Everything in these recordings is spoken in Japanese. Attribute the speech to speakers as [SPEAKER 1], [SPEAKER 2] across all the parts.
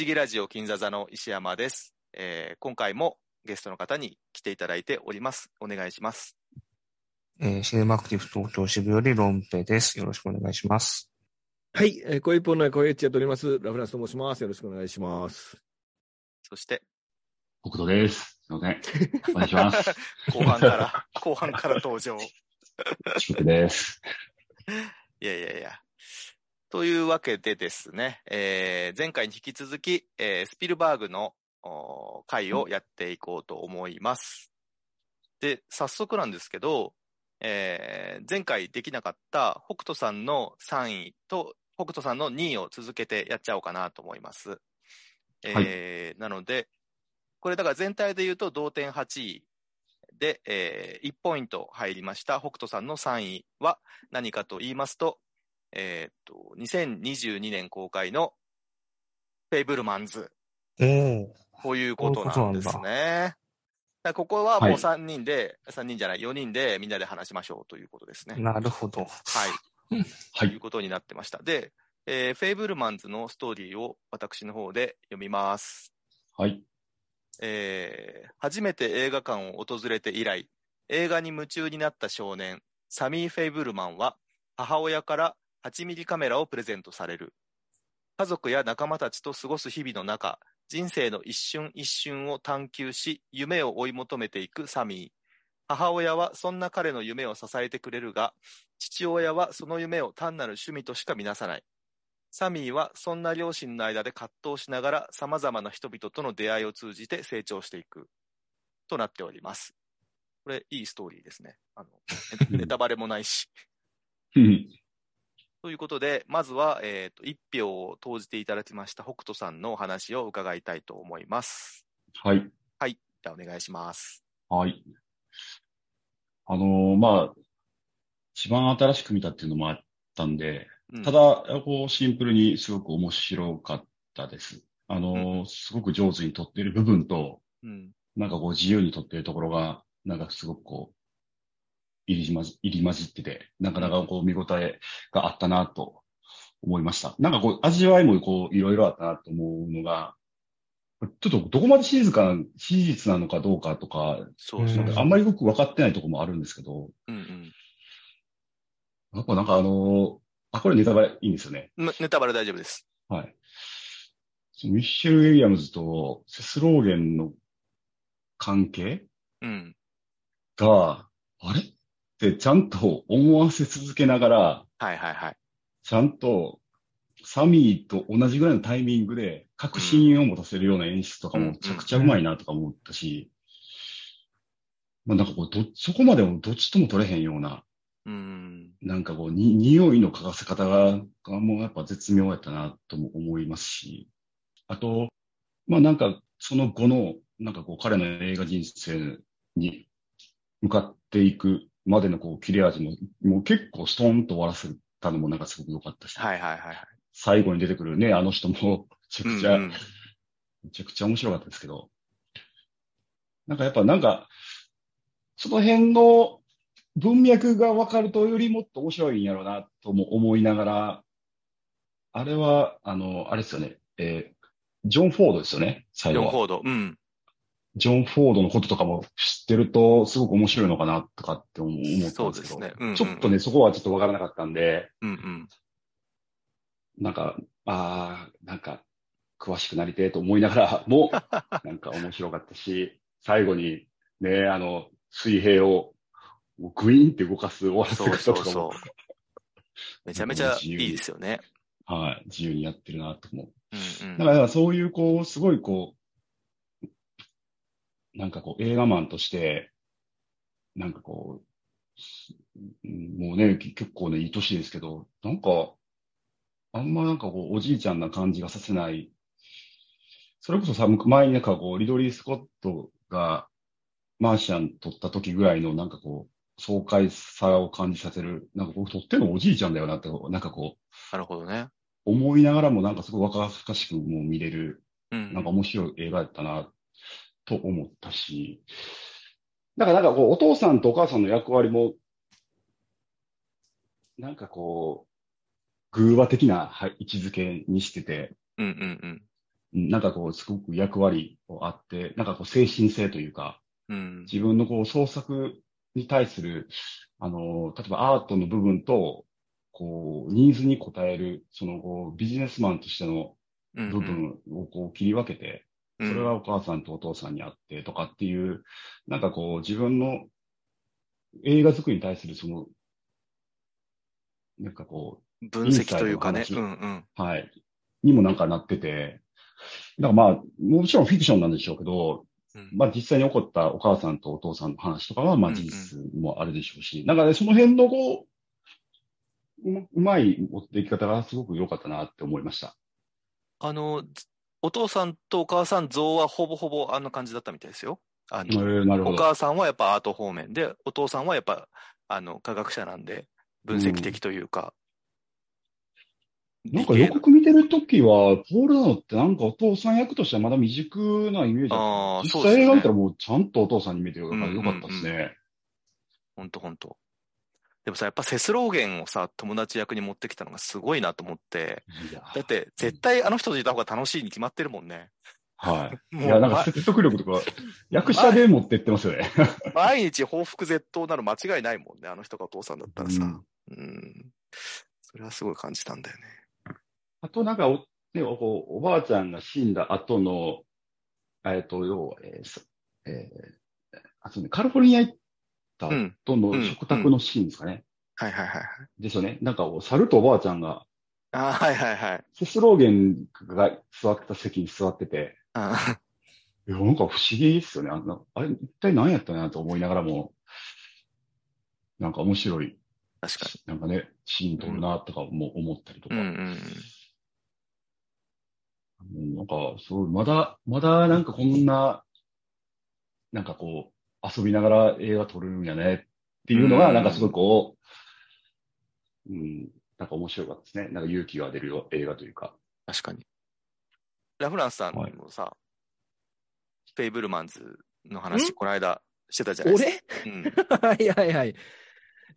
[SPEAKER 1] 思議ラジオ金座座の石山です。えー今回もゲストの方に来ていただいております。お願いします。
[SPEAKER 2] えーシネマアクティブ東京支部よりロンペです。よろしくお願いします。
[SPEAKER 3] はい、えー、声一本の声エッチやっております。ラフランスと申します。よろしくお願いします。
[SPEAKER 1] そして、
[SPEAKER 4] 北斗です。すいません。お願いします。
[SPEAKER 1] 後半から、後半から登場。
[SPEAKER 4] です。
[SPEAKER 1] いやいやいや。というわけでですね、えー前回に引き続き、えースピルバーグの回をやっていこうと思います。で、早速なんですけど、えー前回できなかった北斗さんの3位と北斗さんの2位を続けてやっちゃおうかなと思います。えーなので、これだから全体で言うと同点8位で、え1ポイント入りました北斗さんの3位は何かと言いますと、えーっと、2022年公開のフェイブルマンズ
[SPEAKER 2] おお。
[SPEAKER 1] こういうことなんですね。ここはもう
[SPEAKER 4] はい
[SPEAKER 1] 3人で、3人じゃない、4人でみんなで話しましょうということですね。
[SPEAKER 2] なるほど。
[SPEAKER 1] はい。
[SPEAKER 4] はい
[SPEAKER 1] ということになってました。で、えーフェイブルマンズのストーリーを私の方で読みます。
[SPEAKER 4] はい。
[SPEAKER 1] えー初めて映画館を訪れて以来、映画に夢中になった少年、サミー・フェイブルマンは、母親から8ミリカメラをプレゼントされる。家族や仲間たちと過ごす日々の中、人生の一瞬一瞬を探求し、夢を追い求めていくサミー。母親はそんな彼の夢を支えてくれるが、父親はその夢を単なる趣味としか見なさない。サミーはそんな両親の間で葛藤しながら様々な人々との出会いを通じて成長していく。となっております。これ、いいストーリーですね。あの、ネタバレもないし。ということで、まずは、えっ、と、一票を投じていただきました北斗さんのお話を伺いたいと思います。
[SPEAKER 4] はい。
[SPEAKER 1] はい。じゃあ、お願いします。
[SPEAKER 4] はい。あのーまあ、一番新しく見たっていうのもあったんで、
[SPEAKER 1] うん
[SPEAKER 4] ただ、こう、シンプルにすごく面白かったです。あのーすごく上手に撮っている部分と、
[SPEAKER 1] うん。
[SPEAKER 4] なんかこう、自由に撮っているところが、なんかすごくこう、入り混じ入り混じってて、なかなかこう、見応えがあったなと思いました。なんかこう、味わいもこう、いろいろあったなと思うのが、ちょっとどこまで静かな、史実なのかどうかとか、
[SPEAKER 1] そうそう
[SPEAKER 2] うん
[SPEAKER 4] あんまりよく分かってないところもあるんですけど、
[SPEAKER 1] うん
[SPEAKER 4] やっぱなんかあのーあ、これネタバレいいんですよね。
[SPEAKER 1] ネタバレ大丈夫です。
[SPEAKER 4] はい。ミッシェル・ウィリアムズとセスローゲンの関係
[SPEAKER 1] うん。
[SPEAKER 4] が、あれ？ってちゃんと思わせ続けながら、
[SPEAKER 1] はいはいはい。
[SPEAKER 4] ちゃんとサミーと同じぐらいのタイミングで確信を持たせるような演出とか
[SPEAKER 1] うん
[SPEAKER 4] もめちゃくちゃうまいなとか思ったし、まあなんかこうど、そこまでもどっちとも取れへんような、
[SPEAKER 1] うん。
[SPEAKER 4] なんかこう、に、匂いの嗅がせ方が、がもうやっぱ絶妙やったなとも思いますし、あと、まあなんかその後の、なんかこう彼の映画人生に向かっていくまでのこう切れ味も、もう結構ストーンと終わらせたのもなんかすごく良かったし、
[SPEAKER 1] はいはいはいはい。
[SPEAKER 4] 最後に出てくるね、あの人もめちゃくちゃ、
[SPEAKER 1] うんうん
[SPEAKER 4] めちゃくちゃ面白かったですけど、なんかやっぱなんか、その辺の文脈が分かるとよりもっと面白いんやろうなとも思いながら、あれは、あの、あれですよね、えージョン・フォードですよね、最後は。
[SPEAKER 1] ジョン・フォード。うん。
[SPEAKER 4] ジョン・フォードのこととかも知ってると、すごく面白いのかなとかって思思ったんですけど、
[SPEAKER 1] そうですねうんうん
[SPEAKER 4] ちょっとね、そこはちょっと分からなかったんで、
[SPEAKER 1] うんうん。
[SPEAKER 4] なんか、ああ、なんか、詳しくなりてえと思いながら も、なんか面白かったし、最後にね、あの、水平をグイーンって動かす終わらせ
[SPEAKER 1] そう
[SPEAKER 4] 方とかも、
[SPEAKER 1] そうそう。めちゃめちゃいいですよね。
[SPEAKER 4] はい、自由にやってるなと思う。
[SPEAKER 1] うんうん。
[SPEAKER 4] だからそういう、こう、すごいこう、なんかこう、映画マンとして、なんかこう、うんもうね、結構ね、いい年ですけど、なんか、あんまなんかこう、おじいちゃんな感じがさせない。それこそさ、前になんかこう、リドリー・スコットが、マーシャン撮った時ぐらいの、なんかこう、爽快さを感じさせる、なんかこう、撮ってんのおじいちゃんだよなって、なんかこう、
[SPEAKER 1] なるほどね。
[SPEAKER 4] 思いながらもなんかすごい若々しくもう見れる、
[SPEAKER 1] うん。
[SPEAKER 4] なんか面白い映画やったな、と思ったし、だからなんかこう、お父さんとお母さんの役割も、なんかこう、偶話的なはい位置づけにしてて、
[SPEAKER 1] うんうんうん。
[SPEAKER 4] うんなんかこう、すごく役割をあって、なんかこう、精神性というか、
[SPEAKER 1] うん。
[SPEAKER 4] 自分のこう創作に対する、あの、例えばアートの部分と、こう、ニーズに応える、そのこうビジネスマンとしての
[SPEAKER 1] うん
[SPEAKER 4] 部分をこう切り分けて、
[SPEAKER 1] うん
[SPEAKER 4] それはお母さんとお父さんにあってとかっていう、なんかこう自分の映画作りに対するその、なんかこ
[SPEAKER 1] 分析というかね。うんうん。
[SPEAKER 4] う、はい、にもなんかなってて、だからまあ、もちろんフィクションなんでしょうけど、
[SPEAKER 1] うん。
[SPEAKER 4] まあ実際に起こったお母さんとお父さんの話とかは、まあ
[SPEAKER 1] うんうん
[SPEAKER 4] 事実もあるでしょうし、なんかね、その辺のこう、うまうまい持っていき方がすごく良かったなって思いました。
[SPEAKER 1] あの、ずお父さんとお母さん像はほぼほぼあんな感じだったみたいですよ。あ
[SPEAKER 4] え
[SPEAKER 1] の。お母さんはやっぱアート方面で、お父さんはやっぱ、あの、科学者なんで、分析的というか。
[SPEAKER 4] なんか
[SPEAKER 1] 理系
[SPEAKER 4] 予告見てるときは、ポール・ダノってなんかお父さん役としてはまだ未熟なイメージだった。実
[SPEAKER 1] あーそうですね
[SPEAKER 4] 際映画見たらもうちゃんとお父さんに見えてるからよかったですね。
[SPEAKER 1] ほんとほんと。でもさ、やっぱセスローゲンをさ、友達役に持ってきたのがすごいなと思って、だって絶対あの人といた方が楽しいに決まってるもんね。
[SPEAKER 4] はい。いや、なんか説得力とか、役者で持ってってますよね。
[SPEAKER 1] 毎日報復絶倒なる間違いないもんね、あの人がお父さんだったらさ。
[SPEAKER 4] うん
[SPEAKER 1] うん。それはすごい感じたんだよね。
[SPEAKER 4] あとなんかお、ね、おおばあちゃんが死んだ後の、えっと、要は、えーそえーあそうね、カリフォルニア行った
[SPEAKER 1] うん。
[SPEAKER 4] 食卓のシーンですかね。
[SPEAKER 1] はいはいはいはい。
[SPEAKER 4] ですよね。なんか、猿とおばあちゃんが、
[SPEAKER 1] あーはいはいはい。
[SPEAKER 4] セスローゲンが座ってた席に座ってて、
[SPEAKER 1] あ
[SPEAKER 4] いや、なんか不思議ですよね。あんなあれ、一体何やったなと思いながらも、なんか面白い、
[SPEAKER 1] 確か
[SPEAKER 4] なんかね、シーン撮るなとかも思ったりとか。
[SPEAKER 1] に。うん
[SPEAKER 4] なんか、すごい、まだ、まだなんかこんな、なんかこう、遊びながら映画撮れるんやねっていうのが、
[SPEAKER 1] うん
[SPEAKER 4] なんかすごいこう、うん、なんか面白かったですね。なんか勇気が出るよ映画というか。
[SPEAKER 1] 確かに。ラフランスさんもさ、フェイブルマンズの話、
[SPEAKER 3] ん？
[SPEAKER 1] この間してたじゃないです
[SPEAKER 3] 俺？
[SPEAKER 1] か。うん。
[SPEAKER 3] は いはいはい。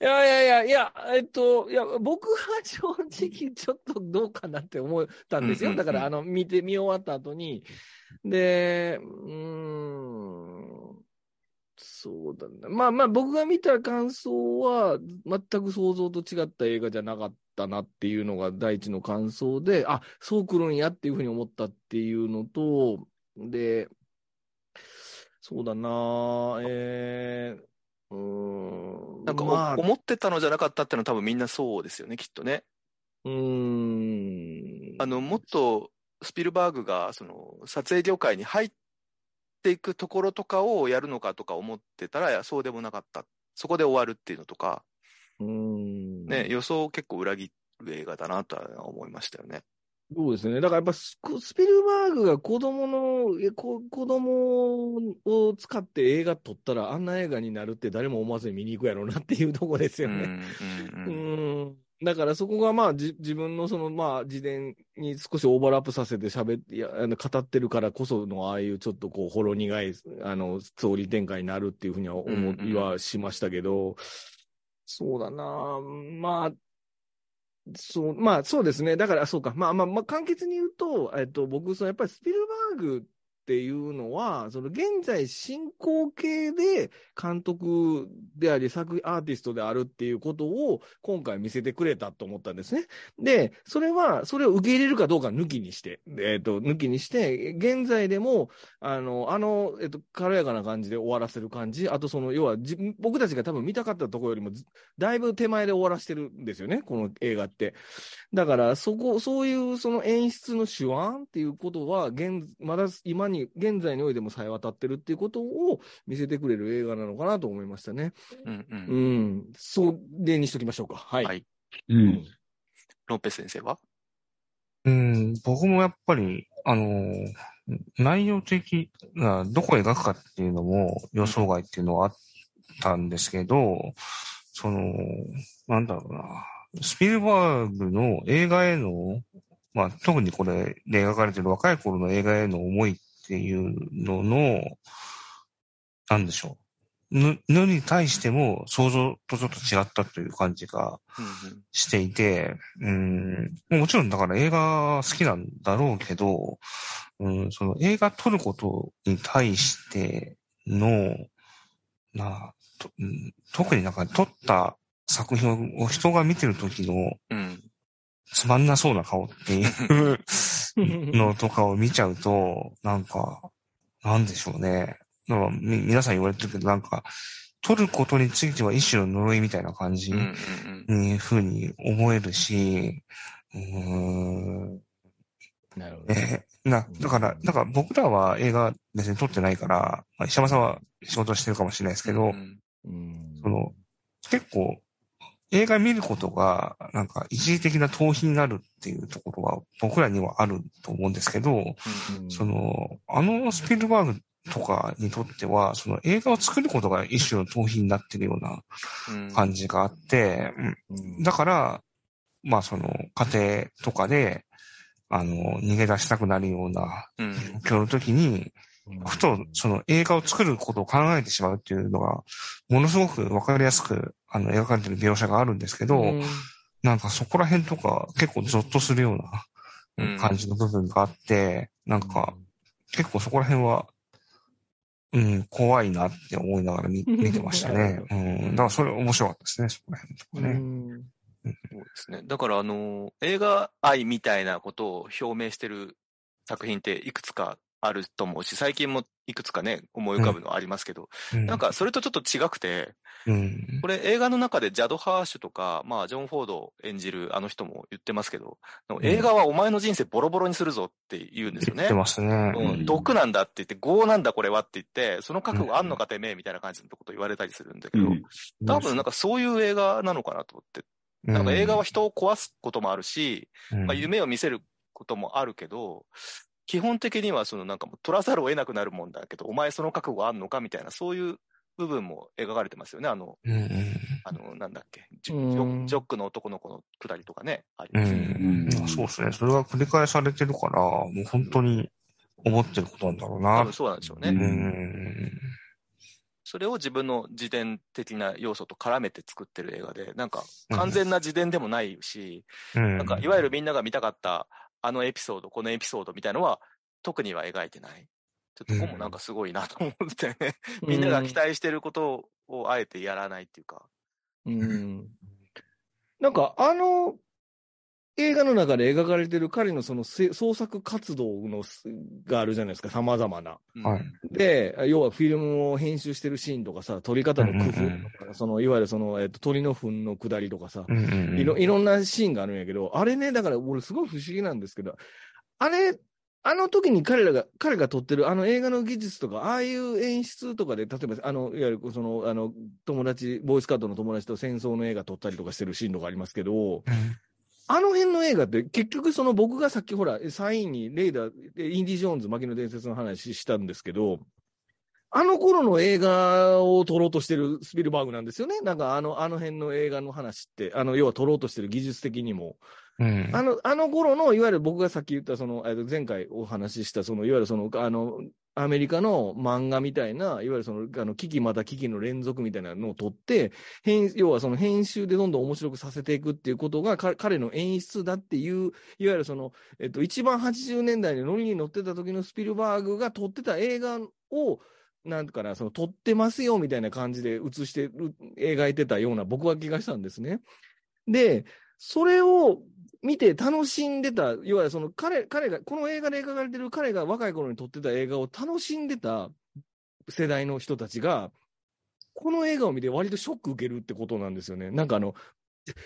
[SPEAKER 3] いやいやいや、いや、えっと、いや、僕は正直ちょっとどうかなって思ったんですよ。だから、あの、見て、見終わった後に。で、うーん、そうだな。まあまあ、僕が見た感想は、全く想像と違った映画じゃなかったなっていうのが第一の感想で、あ、そう来るんやっていうふうに思ったっていうのと、で、そうだな、えー、うーん、
[SPEAKER 1] なんかお、
[SPEAKER 3] まあ、
[SPEAKER 1] 思ってたのじゃなかったってのは多分みんなそうですよね、きっとね。
[SPEAKER 3] うーん。
[SPEAKER 1] あの、もっとスピルバーグが、その、撮影業界に入っていくところとかをやるのかとか思ってたら、そうでもなかった。そこで終わるっていうのとか、
[SPEAKER 3] うーん。
[SPEAKER 1] ね、予想を結構裏切る映画だなとは思いましたよね。
[SPEAKER 3] そうですね。だからやっぱススピルバーグが子供の、子供を使って映画撮ったらあんな映画になるって誰も思わずに見に行くやろうなっていうとこですよね。
[SPEAKER 1] うんうん。
[SPEAKER 3] だからそこがまあじ自分のそのまあ自伝に少しオーバーラップさせて喋って、いやあの語ってるからこそのああいうちょっとこうほろ苦いあのストーリー展開になるっていうふうには思
[SPEAKER 1] うん
[SPEAKER 3] いはしましたけど、そうだなまあ、そう、まあそうですね。だからそうか。まあまあまあ簡潔に言うと、えっと僕、そのやっぱりスピルバーグっていうのは、その現在進行形で監督であり作アーティストであるっていうことを今回見せてくれたと思ったんですね。で、それは、それを受け入れるかどうか抜きにして、えっと、抜きにして、現在でも、あの、あの、えっと、軽やかな感じで終わらせる感じ、あとその、要は、僕たちが多分見たかったところよりも、だいぶ手前で終わらせてるんですよね、この映画って。だから、そこ、そういうその演出の手腕っていうことは、現、まだ今に、現在においてもさえ渡ってるっていうことを見せてくれる映画なのかなと思いましたね。
[SPEAKER 1] うんう。
[SPEAKER 3] うんん。それにしときましょうか。はい。
[SPEAKER 1] はい
[SPEAKER 4] うん。
[SPEAKER 1] ロンペス先生は？
[SPEAKER 2] うん、僕もやっぱり、あのー内容的な、どこを描くかっていうのも予想外っていうのはあったんですけど、その、なんだろうな、スピルバーグの映画への、まあ、特にこれで描かれてる若い頃の映画への思いっていうのの、なんでしょう。ぬ、ぬに対しても想像とちょっと違ったという感じが
[SPEAKER 1] うん
[SPEAKER 2] していて、うん、もちろんだから映画好きなんだろうけど、うん、その映画撮ることに対しての、なとうん特になんか撮った作品を人が見てる時の
[SPEAKER 1] うん。うん。
[SPEAKER 2] つまんなそうな顔っていう のとかを見ちゃうと、なんか、なんでしょうね。なんかみ皆さん言われてるけど、なんか、撮ることについては一種の呪いみたいな感じ
[SPEAKER 1] うんうん
[SPEAKER 2] に、ふうに思えるし、うーん、
[SPEAKER 3] なるほど。
[SPEAKER 2] えーな、だから、だから僕らは映画別に撮ってないから、まあ、石山さんは仕事してるかもしれないですけど、
[SPEAKER 1] うん
[SPEAKER 3] うん。
[SPEAKER 2] その、結構、映画見ることが、なんか一時的な逃避になるっていうところは僕らにはあると思うんですけど、
[SPEAKER 3] うん。
[SPEAKER 2] その、あのスピルバーグとかにとっては、その映画を作ることが一種の逃避になってるような
[SPEAKER 1] うん。
[SPEAKER 2] 感じがあって、うん。
[SPEAKER 3] うん
[SPEAKER 2] だから、まあその家庭とかで、あの、逃げ出したくなるような
[SPEAKER 1] うん。
[SPEAKER 2] 状況の時に、ふとその映画を作ることを考えてしまうっていうのが、ものすごくわかりやすく、あの、描かれてる描写があるんですけど、
[SPEAKER 3] うん。
[SPEAKER 2] なんかそこら辺とか結構ゾッとするよう
[SPEAKER 1] うん。
[SPEAKER 2] な感じの部分があって、なんか結構そこら辺は、うん、怖いなって思いながら見 見てましたね。うん。だからそれ面白かったですね、そこら辺とか
[SPEAKER 3] う
[SPEAKER 2] ね。
[SPEAKER 3] ん
[SPEAKER 1] そうですね。だから、あの、映画愛みたいなことを表明してる作品っていくつかあると思うし、最近もいくつかね、思い浮かぶのありますけど、
[SPEAKER 2] うん。
[SPEAKER 1] なん、かそれとちょっと違くて、
[SPEAKER 2] うん。
[SPEAKER 1] これ映画の中でジャド・ハーシュとか、まあ、ジョン・フォード演じるあの人も言ってますけど、映画はお前の人生ボロボロにするぞって言うんですよね。
[SPEAKER 2] 言って。ますね。
[SPEAKER 1] うん、毒なんだって言って、業なんだこれはって言って、その覚悟あんのかてめえみたいな感じのこと言われたりするんだけど、
[SPEAKER 4] うん。
[SPEAKER 1] 多分なんかそういう映画なのかなと思って、なんか映画は人を壊すこともあるし、
[SPEAKER 2] うん、
[SPEAKER 1] まあ、夢を見せることもあるけど、基本的にはそのなんかもう取らざるを得なくなるもんだけど、お前その覚悟あんのかみたいな、そういう部分も描かれてますよね。あの、
[SPEAKER 2] うんうん。
[SPEAKER 1] あの、なんだっけ、ジョ
[SPEAKER 3] うん
[SPEAKER 1] ジョックの男の子のくだりとかね、あり
[SPEAKER 2] う
[SPEAKER 1] ますよね。
[SPEAKER 2] ん。まあそうですね。それが繰り返されてるから、もう本当に思ってることなんだろう
[SPEAKER 1] 多
[SPEAKER 2] な
[SPEAKER 1] 分。そうなんでしょうね。
[SPEAKER 4] う
[SPEAKER 2] うん。
[SPEAKER 1] それを自分の自伝的な要素と絡めて作ってる映画で、なんか完全な自伝でもないし、
[SPEAKER 2] うん。
[SPEAKER 1] なんかいわゆるみんなが見たかったあのエピソード、このエピソードみたいのは特には描いてない。ちょっとここもなんかすごいなと思ってね。みんなが期待してることをあえてやらないっていうか。
[SPEAKER 3] うんなんか、あの映画の中で描かれてる彼のそのせ創作活動のすがあるじゃないですか、様々な。
[SPEAKER 1] うん。
[SPEAKER 2] はい。
[SPEAKER 3] で、要はフィルムを編集してるシーンとかさ、撮り方の工夫とか、そのいわゆるその、えっと、鳥の糞の下りとかさ、
[SPEAKER 2] うんうんうん。
[SPEAKER 3] いろいろんなシーンがあるんやけど、あれね、だから俺すごい不思議なんですけど、あれ、あの時に彼らが、彼が撮ってるあの映画の技術とか、ああいう演出とかで、例えば、あの、いわゆるその、あの、友達、ボーイスカートの友達と戦争の映画撮ったりとかしてるシーンとかありますけど、
[SPEAKER 2] うん
[SPEAKER 3] あの辺の映画って結局その僕がさっきほら、サインにレイダー、インディ・ジョーンズ、牧の伝説の話したんですけど、あの頃の映画を撮ろうとしてるスピルバーグなんですよね。なんかあの、あの辺の映画の話って、あの、要は撮ろうとしてる技術的にも。
[SPEAKER 2] うん。
[SPEAKER 3] あの、あの頃の、いわゆる僕がさっき言った、その、えっと前回お話しした、その、いわゆるその、あの、アメリカの漫画みたいな、いわゆるその、あの、危機また危機の連続みたいなのを撮って、編、要はその編集でどんどん面白くさせていくっていうことが、彼の演出だっていう、いわゆるその、えっと、一番80年代にノリに乗ってた時のスピルバーグが撮ってた映画を、なんかな、その、撮ってますよみたいな感じで映してる、描いてたような僕は気がしたんですね。で、それを見て楽しんでた、いわゆるその彼、彼が、この映画で描かれてる彼が若い頃に撮ってた映画を楽しんでた世代の人たちが、この映画を見て割とショック受けるってことなんですよね。なんかあの、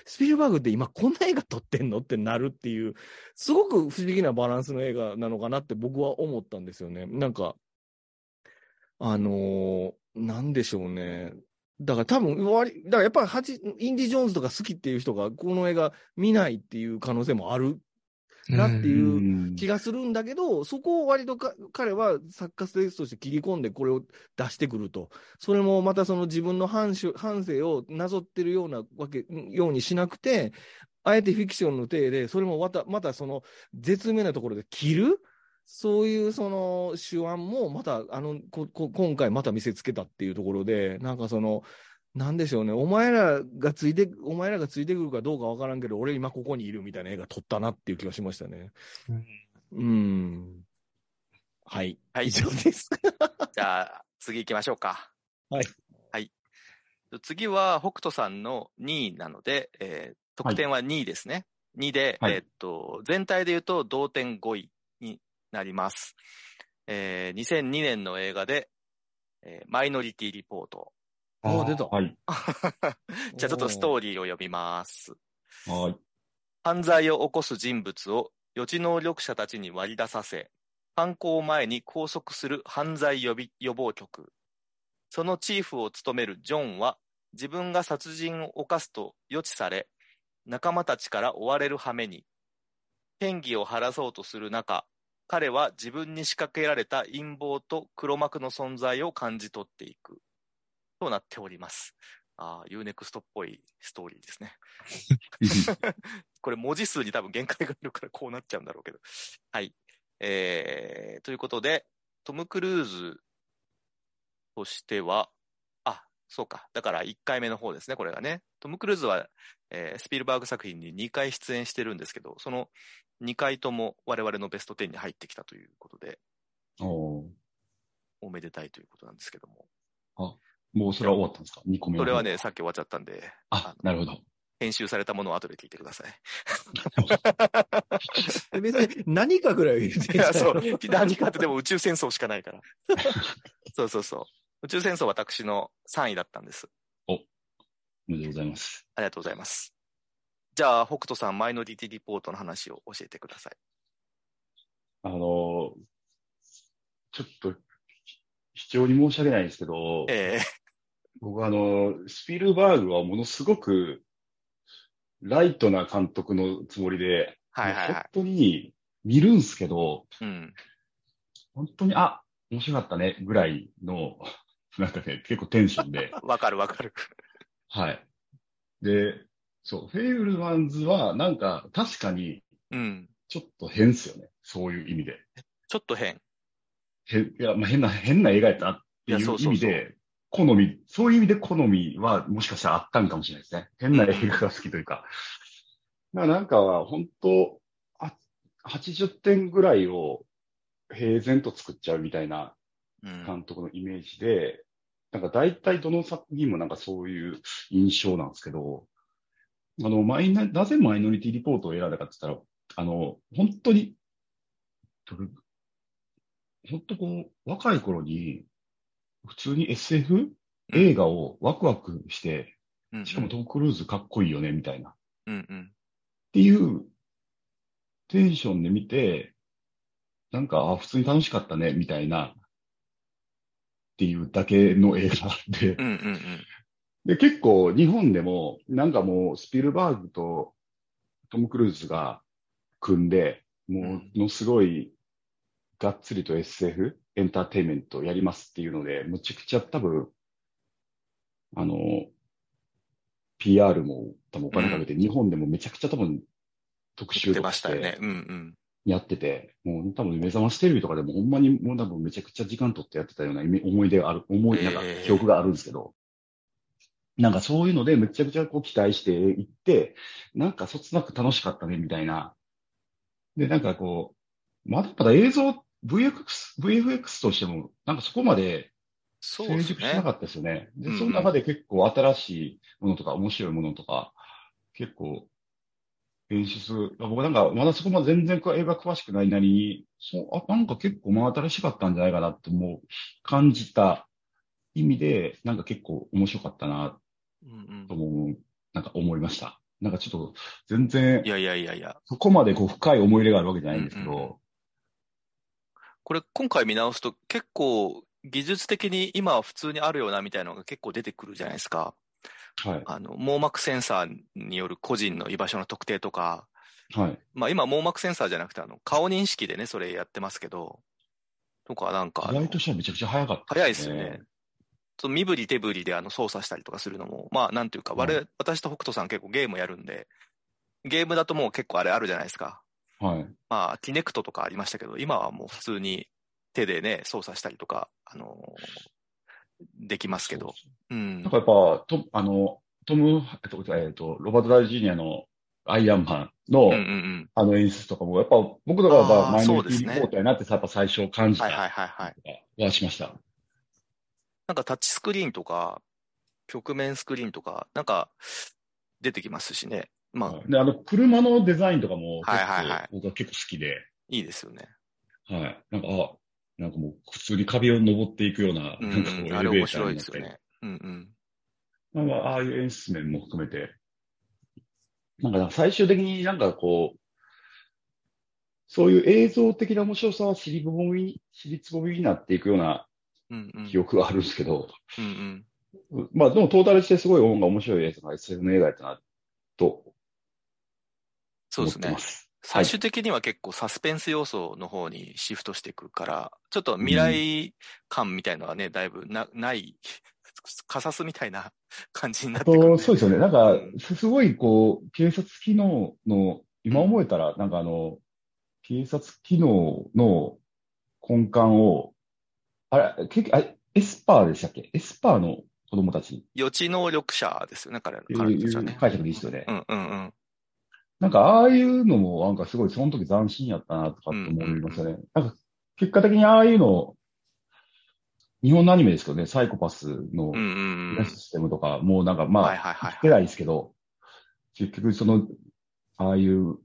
[SPEAKER 3] スピルバーグって今こんな映画撮ってんのってなるっていう、すごく不思議なバランスの映画なのかなって僕は思ったんですよね。なんか、あのーなんでしょうね。だから多分だからやっぱりインディ・ジョーンズとか好きっていう人がこの映画見ないっていう可能性もあるなっていう気がするんだけど、そこを割とか彼は作家性として切り込んでこれを出してくると。それもまたその自分の反省をなぞってるようなわけ、ようにしなくて、あえてフィクションの体で、それもまた、またその絶妙なところで切るそういうその手腕もまたあのここ今回また見せつけたっていうところで、なんかその、なんでしょうね、お前らがついて、お前らがついてくるかどうかわからんけど、俺今ここにいるみたいな映画撮ったなっていう気がしましたね。うん。はい。
[SPEAKER 1] はい
[SPEAKER 3] 以上です。
[SPEAKER 1] じゃあ、次行きましょうか。
[SPEAKER 3] はい。
[SPEAKER 1] はい。次は、北斗さんの2位なので、えー得点は2位ですね。2で、
[SPEAKER 4] はい
[SPEAKER 1] えーっと、全体で言うと同点5位になります。えー2002年の映画で、えーマイノリティリポート。
[SPEAKER 3] ああ、出た。
[SPEAKER 4] はい。
[SPEAKER 1] じゃあちょっとストーリーを読みます。
[SPEAKER 4] はい。
[SPEAKER 1] 犯罪を起こす人物を予知能力者たちに割り出させ、犯行前に拘束する犯罪予備予防局。そのチーフを務めるジョンは、自分が殺人を犯すと予知され、仲間たちから追われる羽目に、嫌疑を晴らそうとする中、彼は自分に仕掛けられた陰謀と黒幕の存在を感じ取っていく。となっております。ああ、Unext っぽいストーリーですね。これ文字数に多分限界があるからこうなっちゃうんだろうけど。はい。えー、ということで、トム・クルーズとしては、あ、そうか。だから1回目の方ですね、これがね。トム・クルーズは、えースピルバーグ作品に2回出演してるんですけど、その2回とも我々のベスト10に入ってきたということで、
[SPEAKER 4] おー
[SPEAKER 1] おめでたいということなんですけども。
[SPEAKER 4] もうそれは終わったんですか ?2 個目
[SPEAKER 1] それはね、さっき終わっちゃったんで、
[SPEAKER 4] あ、なるほど。
[SPEAKER 1] 編集されたものを後で聞いてください。
[SPEAKER 3] 別に何かぐらいは言って
[SPEAKER 1] いや、そう。何かってでも宇宙戦争しかないから。そうそうそう。宇宙戦争は私の3位だったんです。
[SPEAKER 4] おめでとうございます。
[SPEAKER 1] ありがとうございます。じゃあ、北斗さん、マイノリティリポートの話を教えてください。
[SPEAKER 4] あの、ちょっと、非常に申し訳ないですけど、
[SPEAKER 1] え
[SPEAKER 4] 僕はあの、スピルバーグはものすごく、ライトな監督のつもりで、
[SPEAKER 1] はいはいはい
[SPEAKER 4] 本当に見るんすけど、
[SPEAKER 1] えうん。
[SPEAKER 4] 本当に、あ、面白かったね、ぐらいの、なんかね、結構テンションで、
[SPEAKER 1] わかるわかる。
[SPEAKER 4] はい。で、そう、フェイブルマンズは、なんか、確かに、
[SPEAKER 1] うん。
[SPEAKER 4] ちょっと変っすよね。そういう意味で。
[SPEAKER 1] ちょっと変。
[SPEAKER 4] 変、いや、まあ、変な、変な映画やったなっていう意
[SPEAKER 1] いやそうそうそう
[SPEAKER 4] 味で、好み、そういう意味で好みは、もしかしたらあったんかもしれないですね。変な映画が好きというか。だからなんかは、本当あ、80点ぐらいを平然と作っちゃうみたいな
[SPEAKER 1] うん。
[SPEAKER 4] 監督のイメージで、なんか大体どの作品もなんかそういう印象なんですけど、あの、マイナ、なぜマイノリティリポートを選んだかって言ったら、あの、本当に、本当こう、若い頃に、普通に SF 映画をワクワクして、
[SPEAKER 1] うん、
[SPEAKER 4] しかもトム・クルーズかっこいいよね、みたいな。っ
[SPEAKER 1] うんうん。
[SPEAKER 4] ていうテンションで見て、なんか、あ、普通に楽しかったね、みたいな、っていうだけの映画で
[SPEAKER 1] うん、うんうん。
[SPEAKER 4] で、結構日本でも、なんかもうスピルバーグとトム・クルーズが組んで、もうのすごいがっつりと SF、エンターテインメントやりますっていうので、むちゃくちゃ多分、あの、PR も多分お金かけて、日本でもめちゃくちゃ多分特集
[SPEAKER 1] 出
[SPEAKER 4] とかして
[SPEAKER 1] ましたよね。うんうん。
[SPEAKER 4] やってて、もう多分目覚ましテレビとかでもほんまにもう多分めちゃくちゃ時間取ってやってたような思い出がある、思い、なんか
[SPEAKER 1] えー
[SPEAKER 4] 記憶があるんですけど、なんかそういうのでめちゃくちゃこう期待していって、なんかそつなく楽しかったねみたいな。で、なんかこう、まだまだ映像、VFX、VFX としても、なんかそこまで成熟しな
[SPEAKER 1] ね。
[SPEAKER 4] かったですよね。で、
[SPEAKER 1] うんうん
[SPEAKER 4] その中で結構新しいものとか面白いものとか、結構演出、僕なんかまだそこまで全然映画詳しくないなりに、そう、あ、なんか結構真新しかったんじゃないかなってもう感じた意味で、なんか結構面白かったな
[SPEAKER 1] うん
[SPEAKER 4] とも、なんか思いました。なんかちょっと全然
[SPEAKER 1] うん。いやいやいやいや。
[SPEAKER 4] そこまでこう深い思い入れがあるわけじゃないんですけ
[SPEAKER 1] うんうん
[SPEAKER 4] ど、
[SPEAKER 1] これ今回見直すと結構技術的に今は普通にあるよなみたいなのが結構出てくるじゃないですか。
[SPEAKER 4] はい、
[SPEAKER 1] あの、網膜センサーによる個人の居場所の特定とか、
[SPEAKER 4] はい。
[SPEAKER 1] まあ今網膜センサーじゃなくてあの顔認識でね、それやってますけど、とかなんか
[SPEAKER 4] 意外としてはめちゃくちゃ早かった
[SPEAKER 1] 早いですよね。。その身振り手振りであの操作したりとかするのも、まあなんていうか、
[SPEAKER 4] うん
[SPEAKER 1] 我々、私と北斗さん結構ゲームやるんで、ゲームだともう結構あれあるじゃないですか。
[SPEAKER 4] はい。
[SPEAKER 1] まあ、キネクトとかありましたけど、今はもう普通に手でね、操作したりとか、あのーできますけど。うん
[SPEAKER 4] なん。かやっぱ、と、あの、トム、えっと、えっと、ロバート・ダウジュニアのアイアンマンの、
[SPEAKER 1] うんうんうん。
[SPEAKER 4] あの演出とかも、やっぱ僕とかはマイノリティリポートやなってやっぱ最初感じた
[SPEAKER 1] はいはいはいはい。
[SPEAKER 4] 気がしました。
[SPEAKER 1] なんかタッチスクリーンとか、曲面スクリーンとか、なんか出てきますしね。まあ、
[SPEAKER 4] で、あの、車のデザインとかも
[SPEAKER 1] はいはいはい
[SPEAKER 4] 僕は結構好きで、
[SPEAKER 1] いいですよね。
[SPEAKER 4] はい。なんか、あ、なんかもう普通に壁を登っていくような、
[SPEAKER 1] うん
[SPEAKER 4] なんかこう、エレベーター
[SPEAKER 1] 白い
[SPEAKER 4] になって、
[SPEAKER 1] ですよね。うんうん。
[SPEAKER 4] なんか、ああいう演出面も含めて、なんか最終的になんかこう、そういう映像的な面白さは尻ぼみ、尻つぼみになっていくような。記憶があるんですけど、
[SPEAKER 1] うんうん。
[SPEAKER 4] まあでもトータルしてすごい音が面白いやつが SF の映画やったな、と
[SPEAKER 1] そうですね。最終的には結構サスペンス要素の方にシフトしていくから、ちょっと未来感みたいのはね、だいぶな、ない、カサスみたいな感じになってくるん
[SPEAKER 4] とそうですよね。なんか
[SPEAKER 1] う、ん
[SPEAKER 4] すごいこう、警察機能の、今思えたら、なんかあの、警察機能の根幹を、あれ、結局、あエスパーでしたっけ？エスパーの子供たち？
[SPEAKER 1] 予知能力者ですよね、彼
[SPEAKER 4] って
[SPEAKER 1] 彼
[SPEAKER 4] いう
[SPEAKER 1] たちはね。
[SPEAKER 4] 解釈でいいですよね
[SPEAKER 1] う。んうんうん。
[SPEAKER 4] なんか、ああいうのも、なんかすごい、その時斬新やったな、とかって思いますよね。なんか、結果的にああいうの、日本のアニメですけどね、サイコパスの
[SPEAKER 1] うんうんうん。
[SPEAKER 4] システムとか、もうなんか、まあ、
[SPEAKER 1] はいはいはい
[SPEAKER 4] 出ないですけど、結局その、ああいう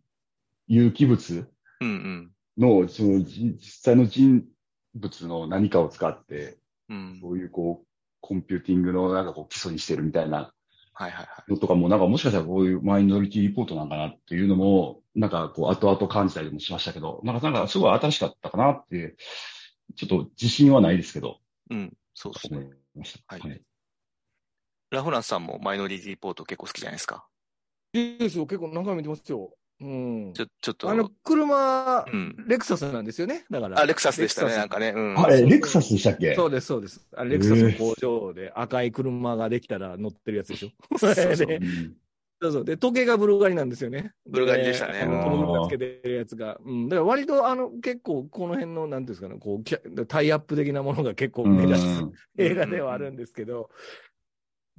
[SPEAKER 4] 有機物
[SPEAKER 1] うんうん。
[SPEAKER 4] の、そのじ実際の人物の何かを使って、
[SPEAKER 1] うん。
[SPEAKER 4] そういうこう、コンピューティングのなんかこう基礎にしてるみたいな
[SPEAKER 1] はいはいはい。
[SPEAKER 4] のとかも、なんかもしかしたらこういうマイノリティリポートなんかなっていうのも、なんかこう後々感じたりもしましたけど、なんかなんかすごい新しかったかなって、ちょっと自信はないですけど、
[SPEAKER 1] うん。そうです
[SPEAKER 4] 思
[SPEAKER 1] ね。
[SPEAKER 4] いました。
[SPEAKER 1] はいラフランスさんもマイノリティリポート結構好きじゃないですか。
[SPEAKER 3] いいですよ。結構何回も見てますよ。うん。
[SPEAKER 1] ちょ、ちょっと。
[SPEAKER 3] あの、車、
[SPEAKER 1] うん。
[SPEAKER 3] レクサスなんですよね。だから。
[SPEAKER 1] あ、レクサスでしたね、
[SPEAKER 3] レクサス
[SPEAKER 1] なんかね。うん。
[SPEAKER 4] あれ、レクサスでしたっけ？
[SPEAKER 3] そうです、そうです。あれレクサスの工場で赤い車ができたら乗ってるやつでしょ。
[SPEAKER 1] そうそう
[SPEAKER 3] で
[SPEAKER 4] う ん
[SPEAKER 3] そうそう。で、時計がブルガリなんですよね。
[SPEAKER 1] ブルガリでしたね
[SPEAKER 3] あのトム・クルーズがつけてるやつが。うん。だから割と、あの、結構、この辺の、なんていうんですかね、こうキャ、タイアップ的なものが結構目立つ
[SPEAKER 4] うん
[SPEAKER 3] 映画ではあるんですけど、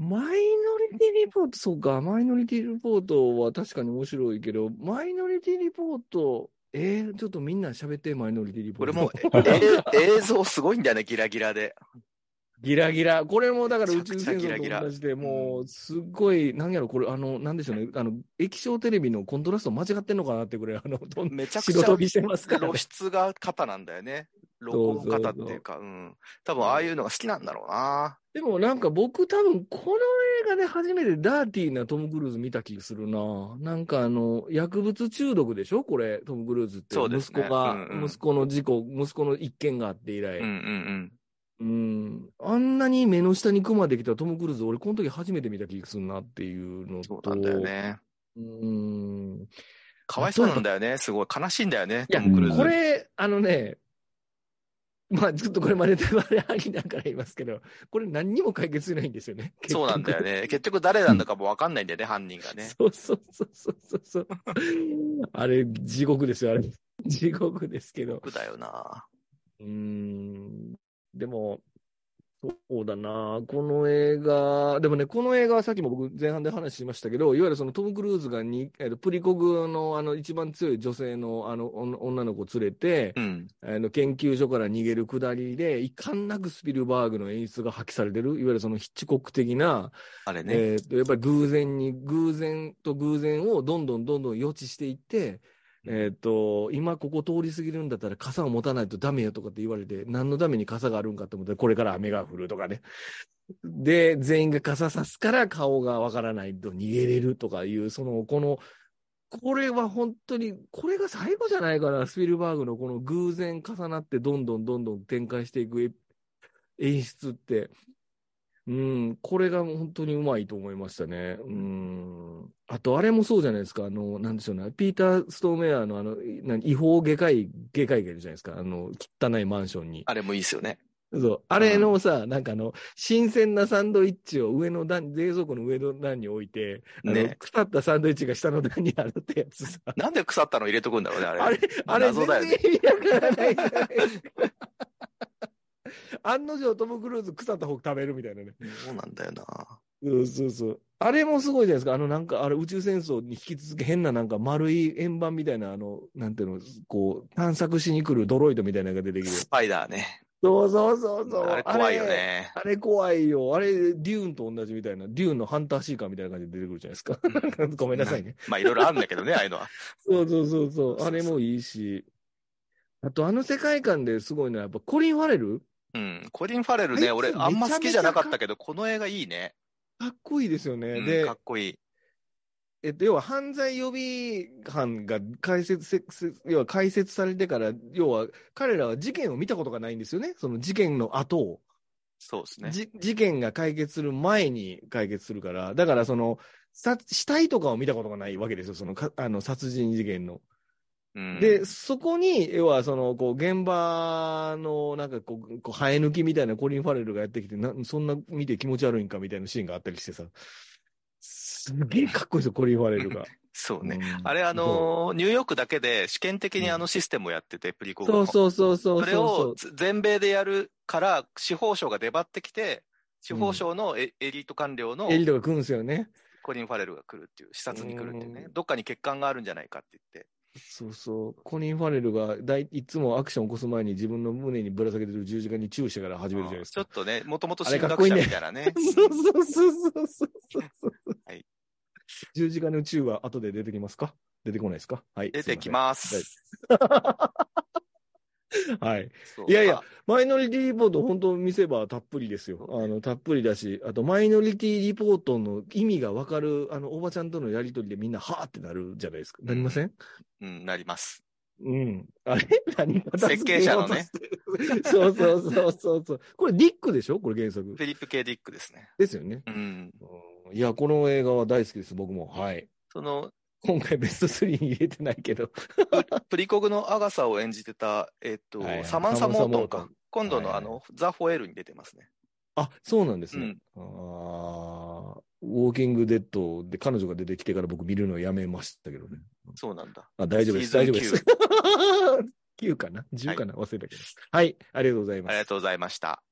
[SPEAKER 3] マイノリティリポート、そうか、マイノリティリポートは確かに面白いけど、マイノリティリポート、えー、ちょっとみんな喋って、マイノリティリポート。
[SPEAKER 1] これも、え映像すごいんだよね、ギラギラで。
[SPEAKER 3] ギラギラ。これもだから宇宙戦争と同じで、もう、すっごい、なんやろ、これ、あの、なんでしょうね、あの、液晶テレビのコントラスト間違ってんのかなってくらい、あの、
[SPEAKER 1] めちゃくちゃ 露。出が型なんだよね。録音型っていうか、うん。多分ああいうのが好きなんだろうな。
[SPEAKER 3] でもなんか僕多分この映画で初めてダーティーなトム・クルーズ見た気がするな。なんかあの、薬物中毒でしょ？これ、トム・クルーズって。
[SPEAKER 1] そうですね
[SPEAKER 3] 息子が、
[SPEAKER 1] うんうん
[SPEAKER 3] 息子の事故、息子の一件があって以来。
[SPEAKER 1] うんうん
[SPEAKER 3] うん。あんなに目の下にクマできたトム・クルーズ、俺この時初めて見た気がするなっていうの
[SPEAKER 1] うん。
[SPEAKER 3] と。
[SPEAKER 1] そうなんだよね。
[SPEAKER 3] うん。
[SPEAKER 1] かわいそうなんだよね。すごい悲しいんだよね、
[SPEAKER 3] いや
[SPEAKER 1] トム・クルーズ。
[SPEAKER 3] これ、あのね、まあちょっとこれまで手割りありながら言いますけど、これ何にも解決しないんですよね。
[SPEAKER 1] そうなんだよ
[SPEAKER 3] ね。
[SPEAKER 1] ね。結局誰なんだかもわかんないんだよね、犯人がね。
[SPEAKER 3] そうそうそうそうそうそう。あれ、地獄ですよ、あれ。地獄ですけど。
[SPEAKER 1] 僕だよな。
[SPEAKER 3] うーん。でも、そうだな。この映画、でもね、この映画はさっきも僕前半で話しましたけど、いわゆるそのトム・クルーズがに、えっとプリコグのあの一番強い女性のあの女女の子を連れて、
[SPEAKER 1] うん。
[SPEAKER 3] あの研究所から逃げるくだりで、いかんなくスピルバーグの演出が発揮されてる、いわゆるそのヒッチコック的な、
[SPEAKER 1] あれね。
[SPEAKER 3] えーとやっぱり偶然に、偶然と偶然をどんどんどんどん予知していって、えっ、と、今ここ通り過ぎるんだったら傘を持たないとダメよとかって言われて、何のために傘があるんかと思ったら、これから雨が降るとかね。で、全員が傘さすから顔がわからないと逃げれるとかいう、その、この、これは本当に、これが最後じゃないかな、スピルバーグのこの偶然重なってどんどんどんどん展開していく演出って、うん、これが本当にうまいと思いましたね。うん。あと、あれもそうじゃないですか。あの、なんでしょうね。ピーター・ストーメアーのあの、何違法外科医、外科医がいるじゃないですか。あの、汚いマンションに。
[SPEAKER 1] あれもいいですよね。
[SPEAKER 3] そう。あれのさ、なんかあの、新鮮なサンドイッチを上の段、冷蔵庫の上の段に置いて、
[SPEAKER 1] ね
[SPEAKER 3] 腐ったサンドイッチが下の段にあるってやつさ。
[SPEAKER 1] なんで腐ったの入れとくんだろうね、あれ。
[SPEAKER 3] あれ、あれ、
[SPEAKER 1] 謎だよね。
[SPEAKER 3] 案の定トム・クルーズ腐った方食べるみたいなね。
[SPEAKER 1] そうなんだよな。
[SPEAKER 3] そうそうそう。あれもすごいじゃないですか。あのなんか、あれ宇宙戦争に引き続き変ななんか丸い円盤みたいな、あの、なんていうの、こう、探索しに来るドロイドみたいなのが出てきて。
[SPEAKER 1] スパイダーね。
[SPEAKER 3] そうそうそうそう。
[SPEAKER 1] あれ怖いよ。ね。
[SPEAKER 3] あれ怖いよ。あれ、デューンと同じみたいな。デューンのハンターシーカーみたいな感じで出てくるじゃないですか。ごめんなさいね。
[SPEAKER 1] まあいろいろあるんだけどね、ああいうのは。
[SPEAKER 3] そうそうそう。そうあれもいいし。あと、あの世界観ですごいのは、やっぱコリン・ファレル
[SPEAKER 1] うん。コリン・ファレルね、俺あんま好きじゃなかったけど、この映画いいね。
[SPEAKER 3] かっこいいですよね。
[SPEAKER 1] うん、
[SPEAKER 3] で
[SPEAKER 1] か、っこいい。
[SPEAKER 3] えっと、要は犯罪予備班が解説せ、せ要は解説されてから、要は彼らは事件を見たことがないんですよね。その事件の後を。
[SPEAKER 1] そうですね。
[SPEAKER 3] じ事件が解決する前に解決するから、だからその、さ死体とかを見たことがないわけですよ。そのか、あの、殺人事件の。
[SPEAKER 1] うん、
[SPEAKER 3] で、そこに、要はその、こう、現場の、なんかこう、こう生え抜きみたいなコリン・ファレルがやってきて、な、そんな見て気持ち悪いんかみたいなシーンがあったりしてさ。すげえかっこいいですよ、コリン・ファレルが。
[SPEAKER 1] そうね。
[SPEAKER 3] うん。
[SPEAKER 1] あれ、あのーニューヨークだけで試験的にあのシステムをやってて、プリコグの。
[SPEAKER 3] そうそうそうそう
[SPEAKER 1] それを全米でやるから、司法省が出張ってきて、司法省のエ,、エリート官僚の
[SPEAKER 3] エリートが来るんですよね。
[SPEAKER 1] コリン・ファレルが来るっていう、視察に来るっていうね。
[SPEAKER 3] う、ん。
[SPEAKER 1] どっかに欠陥があるんじゃないかって言って、
[SPEAKER 3] そうそう。コリン・ファレルがだい、いつもアクションを起こす前に自分の胸にぶら下げてる十字架に注意してから始めるじゃないですか。
[SPEAKER 1] ちょっとね、もともと
[SPEAKER 3] あれ
[SPEAKER 1] 進学者みたいなね。
[SPEAKER 3] そうそうそうそうそうそう。
[SPEAKER 1] はい。
[SPEAKER 3] 十字架の宙は後で出てきますか出てこないですかはい。
[SPEAKER 1] 出てき
[SPEAKER 3] す
[SPEAKER 1] ます。
[SPEAKER 3] はい。いやいや、マイノリティリポート、本当見せばたっぷりですよ。あの、たっぷりだし、あと、マイノリティリポートの意味がわかる、あの、おばちゃんとのやりとりでみんな、はーってなるじゃないですか。なりません？
[SPEAKER 1] うん、なります。
[SPEAKER 3] うん。あれ？何
[SPEAKER 1] 設計者のね。
[SPEAKER 3] そうそうそうそうそう。これディックでしょ？これ原作
[SPEAKER 1] フ。ィリップ・ケイ・ディックですね。
[SPEAKER 3] ですよね。
[SPEAKER 1] うん。
[SPEAKER 3] うんいや、この映画は大好きです、僕も。はい。
[SPEAKER 1] その、
[SPEAKER 3] 今回ベスト3に入れてないけど。
[SPEAKER 1] プリコグのアガサを演じてた、えっと、
[SPEAKER 3] はいはい
[SPEAKER 1] サマンサ・モートンか。今度の
[SPEAKER 3] はいはい
[SPEAKER 1] あの、ザ・フォエルに出てますね。
[SPEAKER 3] あ、そうなんですね。
[SPEAKER 1] うん
[SPEAKER 3] あーウォーキングデッドで彼女が出てきてから僕見るのをやめましたけどね。
[SPEAKER 1] そうなんだ。
[SPEAKER 3] あ、大丈夫です。大丈夫です。9 かな ?10 かな、忘れたけど。はい、ありがとうございます。
[SPEAKER 1] ありがとうございました。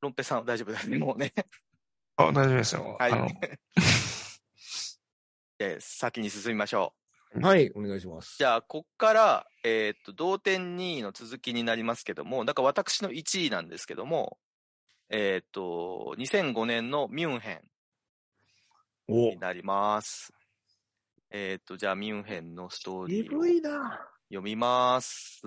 [SPEAKER 1] ロンペさん大丈夫ですね、もうね。
[SPEAKER 2] あ、大丈夫ですよ。
[SPEAKER 1] はい 先に進みましょう。
[SPEAKER 3] はい、お願いします。
[SPEAKER 1] じゃあ、こっから、えーっと、同点2位の続きになりますけども、だから私の1位なんですけども、えーっと、2005年のミュンヘン
[SPEAKER 3] お
[SPEAKER 1] になります。えーっと、じゃあ、ミュンヘンのストーリーを。読みます。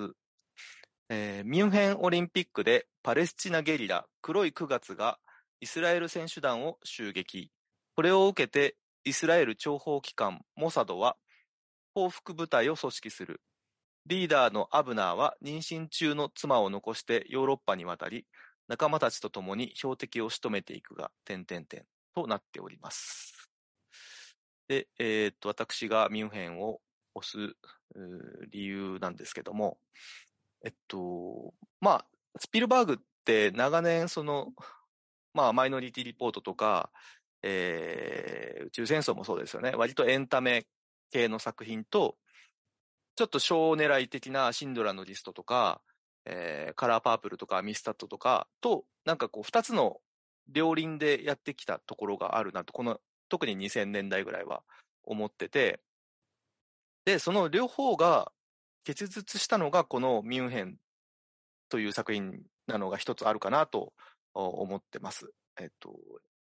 [SPEAKER 1] えーミュンヘンオリンピックでパレスチナゲリラ黒い9月がイスラエル選手団を襲撃。これを受けてイスラエル諜報機関モサドは報復部隊を組織する。リーダーのアブナーは妊娠中の妻を残してヨーロッパに渡り、仲間たちと共に標的を仕留めていくが、点々点となっております。で、えーっと、私がミュンヘンを押す理由なんですけども、えっと、まあ、スピルバーグって長年その、まあ、マイノリティリポートとか、えー宇宙戦争もそうですよね。割とエンタメ系の作品と、ちょっと小狙い的なシンドラのリストとか、えーカラーパープルとかミスタットとかと、なんかこう、二つの両輪でやってきたところがあるなと、この、特に2000年代ぐらいは思ってて、で、その両方が結実したのがこのミュンヘンという作品なのが一つあるかなと思ってます。えっと、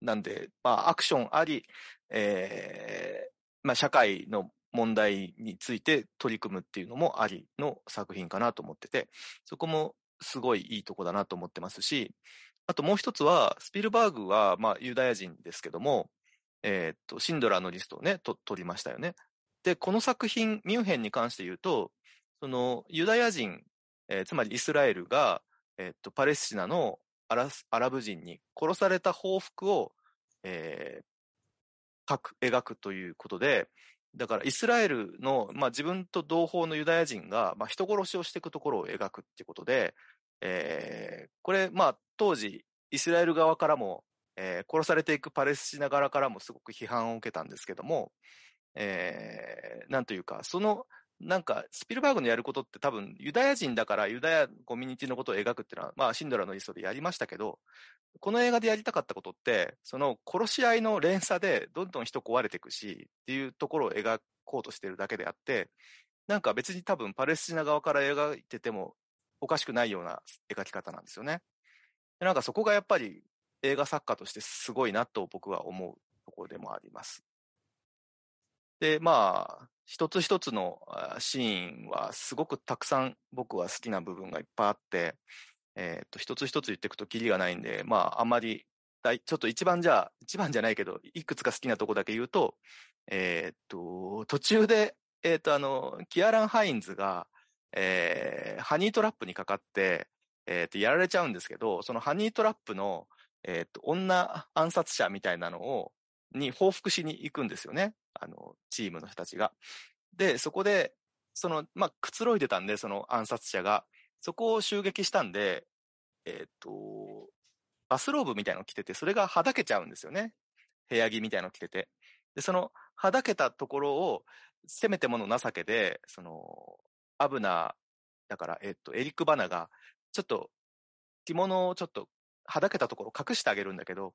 [SPEAKER 1] なんで、まあ、アクションあり、えーまあ、社会の問題について取り組むっていうのもありの作品かなと思ってて、そこもすごいいいとこだなと思ってますし、あともう一つは、スピルバーグは、まあ、ユダヤ人ですけども、えーっと、シンドラーのリストをね、と、取りましたよね。で、この作品、ミュンヘンに関して言うと、その、ユダヤ人、えーつまりイスラエルが、えーっと、パレスチナのアラスアラブ人に殺された報復を、えー描く、描くということで、だからイスラエルの、まあ、自分と同胞のユダヤ人が、まあ、人殺しをしていくところを描くっていうことで、えーこれ、まあ、当時、イスラエル側からも、えー殺されていくパレスチナ側からもすごく批判を受けたんですけども、えーなんというか、その、なんか、スピルバーグのやることって多分、ユダヤ人だからユダヤコミュニティのことを描くっていうのは、まあ、シンドラのリストでやりましたけど、この映画でやりたかったことって、その殺し合いの連鎖でどんどん人壊れていくし、っていうところを描こうとしてるだけであって、なんか別に多分パレスチナ側から描いててもおかしくないような描き方なんですよね。でなんかそこがやっぱり映画作家としてすごいなと僕は思うところでもあります。で、まあ、一つ一つのシーンはすごくたくさん僕は好きな部分がいっぱいあって、えっ、と、一つ一つ言っていくとキリがないんで、まあ、あんまり、ちょっと一番じゃ、一番じゃないけど、いくつか好きなとこだけ言うと、えっ、と、途中で、えっ、と、あの、キアラン・ハインズが、えーハニートラップにかかって、えっ、と、やられちゃうんですけど、そのハニートラップの、えっ、と、女暗殺者みたいなのを、に報復しに行くんですよね。あの、チームの人たちが。で、そこで、その、まあ、くつろいでたんで、その暗殺者が。そこを襲撃したんで、えっ、と、バスローブみたいなの着てて、それがはだけちゃうんですよね。部屋着みたいなの着てて。で、その、はだけたところを、せめてもの情けで、その、アブナ、だから、えっ、と、エリック・バナが、ちょっと、着物をちょっと、はだけたところを隠してあげるんだけど、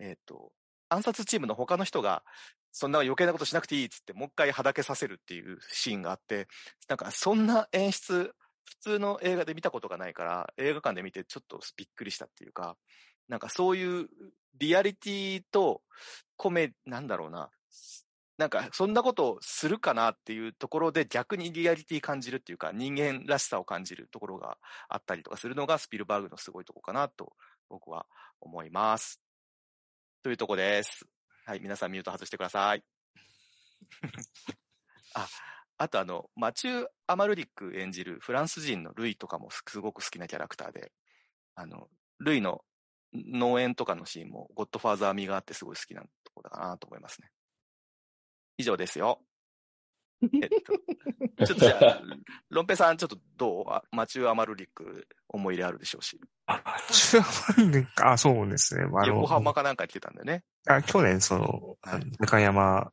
[SPEAKER 1] えっ、と、暗殺チームの他の人が、そんな余計なことしなくていいっつって、もう一回はだけさせるっていうシーンがあって、なんかそんな演出、普通の映画で見たことがないから、映画館で見てちょっとびっくりしたっていうか、なんかそういうリアリティとコメ、なんだろうな、なんかそんなことをするかなっていうところで逆にリアリティ感じるっていうか、人間らしさを感じるところがあったりとかするのがスピルバーグのすごいとこかなと僕は思います。というとこです。はい、皆さんミュート外してください。あ、あとあの、マチュー・アマルリック演じるフランス人のルイとかもすごく好きなキャラクターで、あの、ルイの農園とかのシーンもゴッドファーザー味があってすごい好きなところだなと思いますね。以上ですよ。えっと、ちょっとじゃあ、ロンペさんちょっとどう？あマチュー・アマルリック思い入れあるでしょうし、
[SPEAKER 2] あ、中華であ、そうですね。あの
[SPEAKER 1] 横浜かなんかに来てたんだよね。
[SPEAKER 2] あ、去年、その、
[SPEAKER 1] はい
[SPEAKER 2] 中山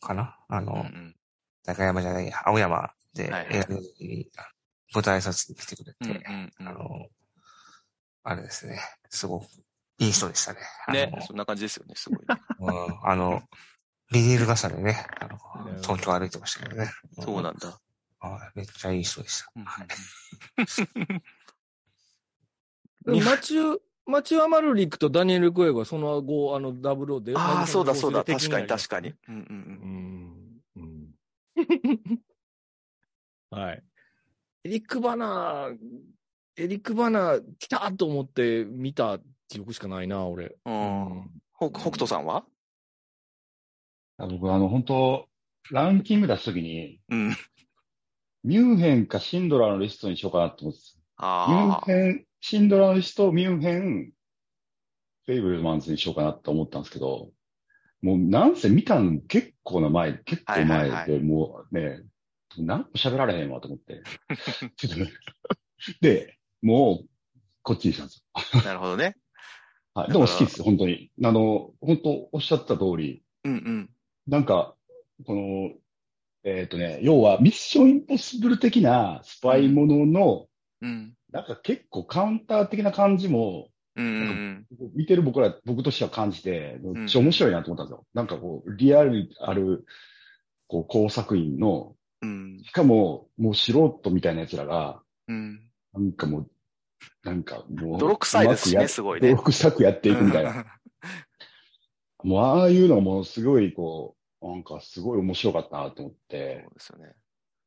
[SPEAKER 2] かな？あの、
[SPEAKER 1] うんうん。
[SPEAKER 2] 中山じゃない、青山で
[SPEAKER 1] はい
[SPEAKER 2] 映画の時にあ舞台挨拶に来てくれ
[SPEAKER 1] うんう
[SPEAKER 2] て、
[SPEAKER 1] んうん
[SPEAKER 2] あの、あれですね、すごくいい人でしたね。
[SPEAKER 1] ね、そんな感じですよね、すごいね。
[SPEAKER 2] うん、あの、ビニール傘でね、あの
[SPEAKER 3] うん
[SPEAKER 2] 東京歩いてましたけどね。
[SPEAKER 1] そうなんだ。
[SPEAKER 2] はいめっちゃいい人でした。
[SPEAKER 1] うん
[SPEAKER 3] マチュー、マチュー・ アマルリックとダニエル・クエイはその後、あの、ダブルで。
[SPEAKER 1] ああ、そうだそうだ、
[SPEAKER 3] 敵
[SPEAKER 1] 確かに確かに。うんうん
[SPEAKER 3] うん。うん。はい。エリック・バナー、エリック・バナー来たと思って見た記憶しかないな、俺。
[SPEAKER 1] うん。北斗さんは？
[SPEAKER 4] あ僕、あの、本当ランキング出すときに、
[SPEAKER 1] うん。
[SPEAKER 4] ミュンヘンかシンドラーのリストにしようかなと思ってた。ミュン。ヘン、シンドラーのリスト、ミュンヘン、フェイブルマンズにしようかなと思ったんですけど、もうなんせ見たの結構な前、結構
[SPEAKER 1] はいはい
[SPEAKER 4] 前で、
[SPEAKER 1] はい
[SPEAKER 4] もうね、何も喋られへんわと思って。ちょっとねで、もう、こっちにしたんですよ。
[SPEAKER 1] なるほどね。
[SPEAKER 4] はい。でも好きです、本当に。あの、本当おっしゃった通り、
[SPEAKER 1] うんうん。
[SPEAKER 4] なんか、この、えっ、とね、要はミッションインポッシブル的なスパイものの、
[SPEAKER 1] うん。
[SPEAKER 4] なんか結構カウンター的な感じも、
[SPEAKER 1] うんうん
[SPEAKER 4] 見てる僕ら、僕としては感じて、
[SPEAKER 1] ん
[SPEAKER 4] めっちゃ面白いなと思ったんですよ。なんかこう、リアルある、こう、工作員の、
[SPEAKER 1] うん。
[SPEAKER 4] しかも、もう素人みたいな奴らが、
[SPEAKER 1] うん。
[SPEAKER 4] なんかもう、なんかもう、
[SPEAKER 1] 泥臭いですしね、すごいね。
[SPEAKER 4] 泥臭くやっていくみたいな。もう、ああいうのもすごい、こう、なんかすごい面白かったなと思っ
[SPEAKER 1] そ
[SPEAKER 4] て
[SPEAKER 1] う、ですよね。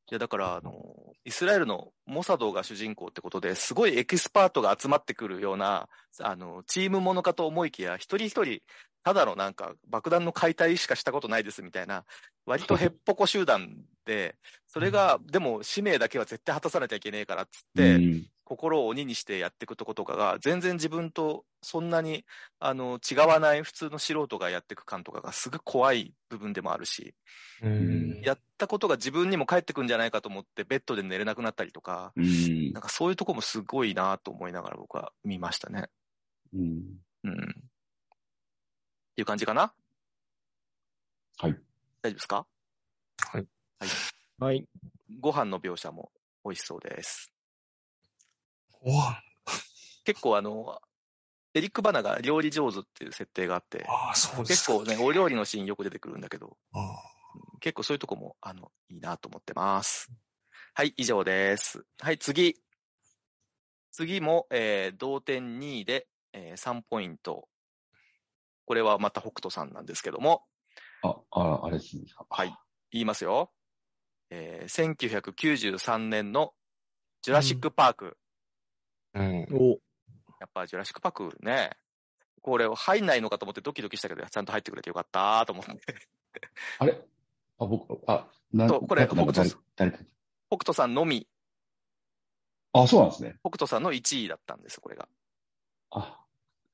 [SPEAKER 1] いや、だから、あの、イスラエルのモサドが主人公ってことで、すごいエキスパートが集まってくるような、あの、チームものかと思いきや、一人一人、ただのなんか爆弾の解体しかしたことないですみたいな、割とへっぽこ集団で、それが、でも使命だけは絶対果たさなきゃいけねえからっつって、
[SPEAKER 4] うん
[SPEAKER 1] 心を鬼にしてやっていくとことかが、全然自分とそんなに、あの、違わない普通の素人がやっていく感とかがすごい怖い部分でもあるし、
[SPEAKER 2] うん。
[SPEAKER 1] やったことが自分にも返ってくんじゃないかと思ってベッドで寝れなくなったりとか、
[SPEAKER 4] うん
[SPEAKER 1] なんかそういうとこもすごいなと思いながら僕は見ましたね。
[SPEAKER 4] うん。
[SPEAKER 1] うん。っていう感じかな？
[SPEAKER 4] はい。
[SPEAKER 1] 大丈夫ですか？
[SPEAKER 3] はい。
[SPEAKER 1] ご飯の描写も美味しそうです。結構あの、エリック・バナが料理上手っていう設定があって、
[SPEAKER 2] ああ、そうですか。
[SPEAKER 1] 結構ね、お料理のシーンよく出てくるんだけど、
[SPEAKER 2] あ
[SPEAKER 1] 結構そういうとこも、あの、いいなと思ってます。はい、以上です。はい、次。次も、えー同点2位で、えー3ポイント。これはまた北斗さんなんですけども、
[SPEAKER 4] あ、あ、あれですね。
[SPEAKER 1] はい。言いますよ。えー1993年のジュラシック・パーク。
[SPEAKER 2] あ。うん。
[SPEAKER 3] お、
[SPEAKER 1] やっぱジュラシック・パークね、これ入んないのかと思ってドキドキしたけど、ちゃんと入ってくれてよかったと思って。
[SPEAKER 4] あれ？あ、僕、あ、な
[SPEAKER 1] そうこれ北
[SPEAKER 4] 誰
[SPEAKER 1] 北斗さんのみ、
[SPEAKER 4] あ、そうなんですね。
[SPEAKER 1] 北斗さんの1位だったんです、これが。
[SPEAKER 4] あ、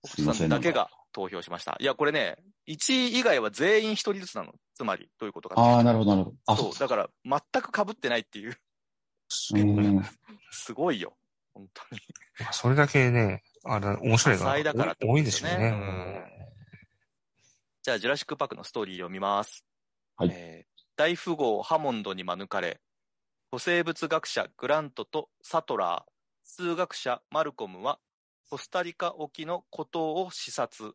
[SPEAKER 4] す
[SPEAKER 1] 北斗。さんだけが投票しました。いや、これね、1位以外は全員1人ずつなの。つまり、どういうことか
[SPEAKER 4] ああ、なるほど、なるほど。あ、
[SPEAKER 1] そう、だから、全く被ってないっていう、
[SPEAKER 4] うん。
[SPEAKER 1] すごいよ。本当に。
[SPEAKER 2] まあそれだけね、あれ、面白い
[SPEAKER 1] 多彩だからってこと
[SPEAKER 2] 多いん
[SPEAKER 1] でよね
[SPEAKER 2] ですすよね。
[SPEAKER 1] じゃあ、ジュラシック・パークのストーリーを見ます。
[SPEAKER 4] はい
[SPEAKER 1] えー大富豪ハモンドに免れ、古生物学者グラントとサトラー、数学者マルコムは、コスタリカ沖の孤島を視察。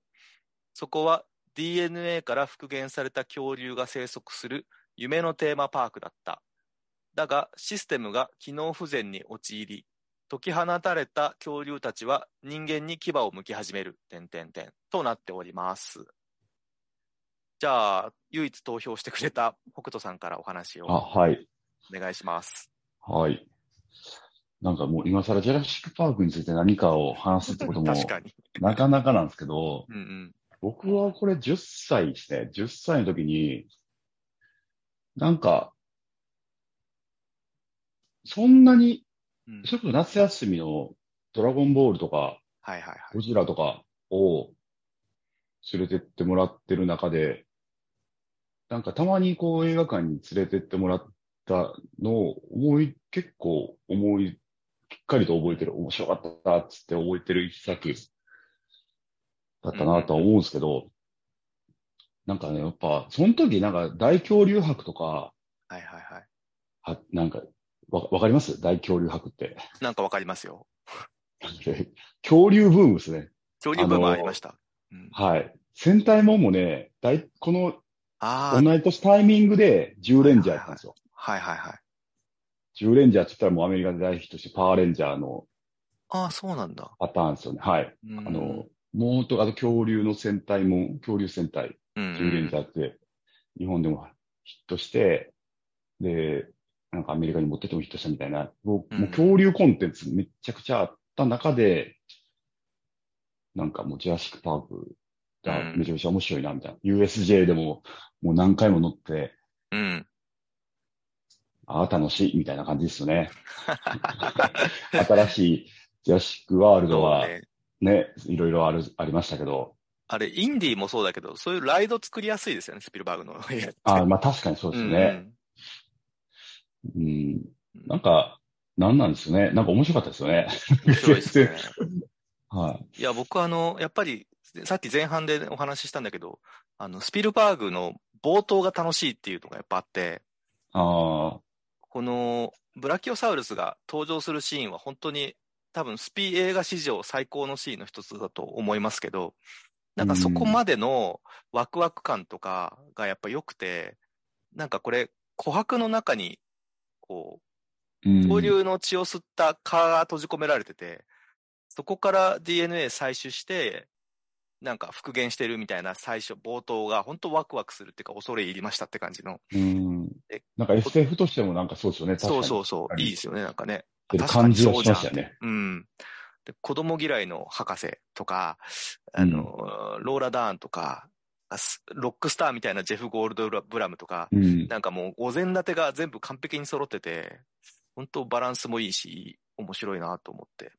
[SPEAKER 1] そこは DNA から復元された恐竜が生息する夢のテーマパークだった。だが、システムが機能不全に陥り、解き放たれた恐竜たちは人間に牙を向き始める、点々点、となっております。じゃあ、唯一投票してくれた北斗さんからお話を
[SPEAKER 4] あ、はい。
[SPEAKER 1] お願いします。
[SPEAKER 4] はい。なんかもう今更ジュラシックパークについて何かを話すってことも
[SPEAKER 1] 確かに。
[SPEAKER 4] なかなかなんですけど、
[SPEAKER 1] うんうん。
[SPEAKER 4] 僕はこれ10歳ですね。10歳の時に、なんか、そんなに、
[SPEAKER 1] うん
[SPEAKER 4] それこそ夏休みのドラゴンボールとか、
[SPEAKER 1] はいはいはい。
[SPEAKER 4] ゴジラとかを連れてってもらってる中で、なんかたまにこう映画館に連れてってもらったのを思い、結構思い、しっかりと覚えてる、面白かったっつって覚えてる一作だったなとは思うんですけど、なんかね、やっぱ、その時なんか大恐竜博とか、
[SPEAKER 1] はいはいはい。
[SPEAKER 4] は、なんか、わ、わかります？大恐竜博って。
[SPEAKER 1] なんかわかりますよ。
[SPEAKER 4] 恐竜ブームですね。
[SPEAKER 1] 恐竜ブームありました。うん、
[SPEAKER 4] はい。戦隊もんもね、大、この
[SPEAKER 1] ああ、
[SPEAKER 4] 同い年タイミングで10レンジャーやったんですよ。
[SPEAKER 1] はいはいはい。
[SPEAKER 4] 10レンジャーって言ったらもうアメリカで大ヒットしてパワーレンジャーの
[SPEAKER 1] ああ、そうなんだ。
[SPEAKER 4] パターンですよね。はい。
[SPEAKER 1] うん
[SPEAKER 4] あの、もうと、あと恐竜の戦隊も、恐竜戦隊、
[SPEAKER 1] うん
[SPEAKER 4] 10レンジャーって日本でもヒットして、で、なんかアメリカに持ってってもヒットしたみたいな、もう恐竜コンテンツめっちゃくちゃあった中で、なんかもうジュラシックパークがめちゃめちゃ面白いな、みたいな。USJ でももう何回も乗って、
[SPEAKER 1] うん。
[SPEAKER 4] ああ、楽しい、みたいな感じですよね。新しいジュラシックワールドは
[SPEAKER 1] ね。
[SPEAKER 4] ね、いろいろある、ありましたけど、
[SPEAKER 1] あれ、インディーもそうだけど、そういうライド作りやすいですよね、スピルバーグの。
[SPEAKER 4] あまあ確かにそうですね。うん。
[SPEAKER 1] うん
[SPEAKER 4] なんか、なんなんですよね。なんか面白かったですよね。
[SPEAKER 1] 面白いですね。
[SPEAKER 4] はい。
[SPEAKER 1] いや、僕はあの、やっぱり、さっき前半でお話ししたんだけど、あの、スピルバーグの冒頭が楽しいっていうのがやっぱあって、
[SPEAKER 4] ああ、
[SPEAKER 1] このブラキオサウルスが登場するシーンは本当に多分スピ映画史上最高のシーンの一つだと思いますけど、なんかそこまでのワクワク感とかがやっぱ良くて、なんかこれ、琥珀の中に、こう、
[SPEAKER 4] うん。
[SPEAKER 1] 恐竜の血を吸った蚊が閉じ込められてて、そこから DNA 採取して、なんか復元してるみたいな最初、冒頭が本当ワクワクするっていうか恐れ入りましたって感じの。
[SPEAKER 4] うん
[SPEAKER 1] え。
[SPEAKER 4] なんか SF としてもなんかそうですよね。
[SPEAKER 1] そう
[SPEAKER 4] に。
[SPEAKER 1] そうそう、
[SPEAKER 4] はい
[SPEAKER 1] いいですよね、なんかね。
[SPEAKER 4] 感じは
[SPEAKER 1] にそうじゃん
[SPEAKER 4] しましたよね。
[SPEAKER 1] うん。で子供嫌いの博士とか、あの、ローラ・ダーンとか、ロックスターみたいなジェフ・ゴールドブラムとか、
[SPEAKER 4] うん。
[SPEAKER 1] なんかもうお膳立てが全部完璧に揃ってて、本当バランスもいいし、面白いなと思って。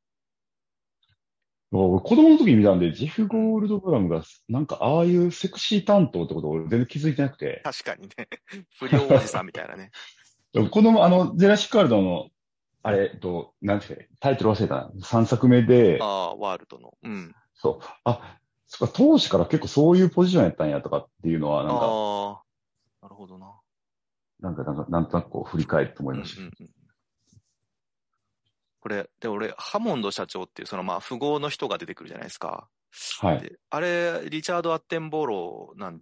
[SPEAKER 4] 俺子供の時に見たんで、ジェフ・ゴールドブラムが、なんかああいうセクシー担当ってことを俺全然気づいてなくて。
[SPEAKER 1] 確かにね。不良おじさんみたいなね。
[SPEAKER 4] 子供、あの、ジェラシック・ワールドの、あれ、えっと、なんていうか、タイトル忘れたな。3作目で
[SPEAKER 1] あ、あ、ワールドの。うん。
[SPEAKER 4] そう、あ、そっか、当時から結構そういうポジションやったんやとかっていうのは、なんか、
[SPEAKER 1] ああ、なるほどな。
[SPEAKER 4] なんか、なんか、なんとなくこう振り返って思いました。
[SPEAKER 1] うんうんうんこれ、で、俺、ハモンド社長っていう、そのまあ、富豪の人が出てくるじゃないですか。
[SPEAKER 4] はい。
[SPEAKER 1] であれ、リチャード・アッテンボローなん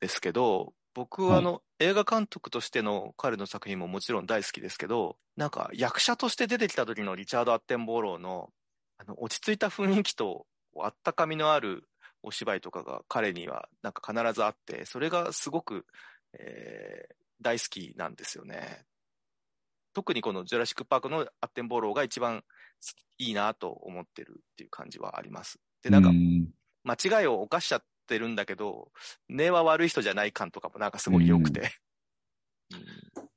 [SPEAKER 1] ですけど、僕はあの、映画監督としての彼の作品ももちろん大好きですけど、なんか役者として出てきた時のリチャード・アッテンボローの、あの、落ち着いた雰囲気と、あったかみのあるお芝居とかが彼にはなんか必ずあって、それがすごく、えー大好きなんですよね。特にこのジュラシック・パークのアッテンボローが一番いいなと思ってるっていう感じはあります。で、なんか
[SPEAKER 4] う、ん
[SPEAKER 1] 間違いを犯しちゃってるんだけど、根は悪い人じゃない感とかもなんかすごい良くて、うんっ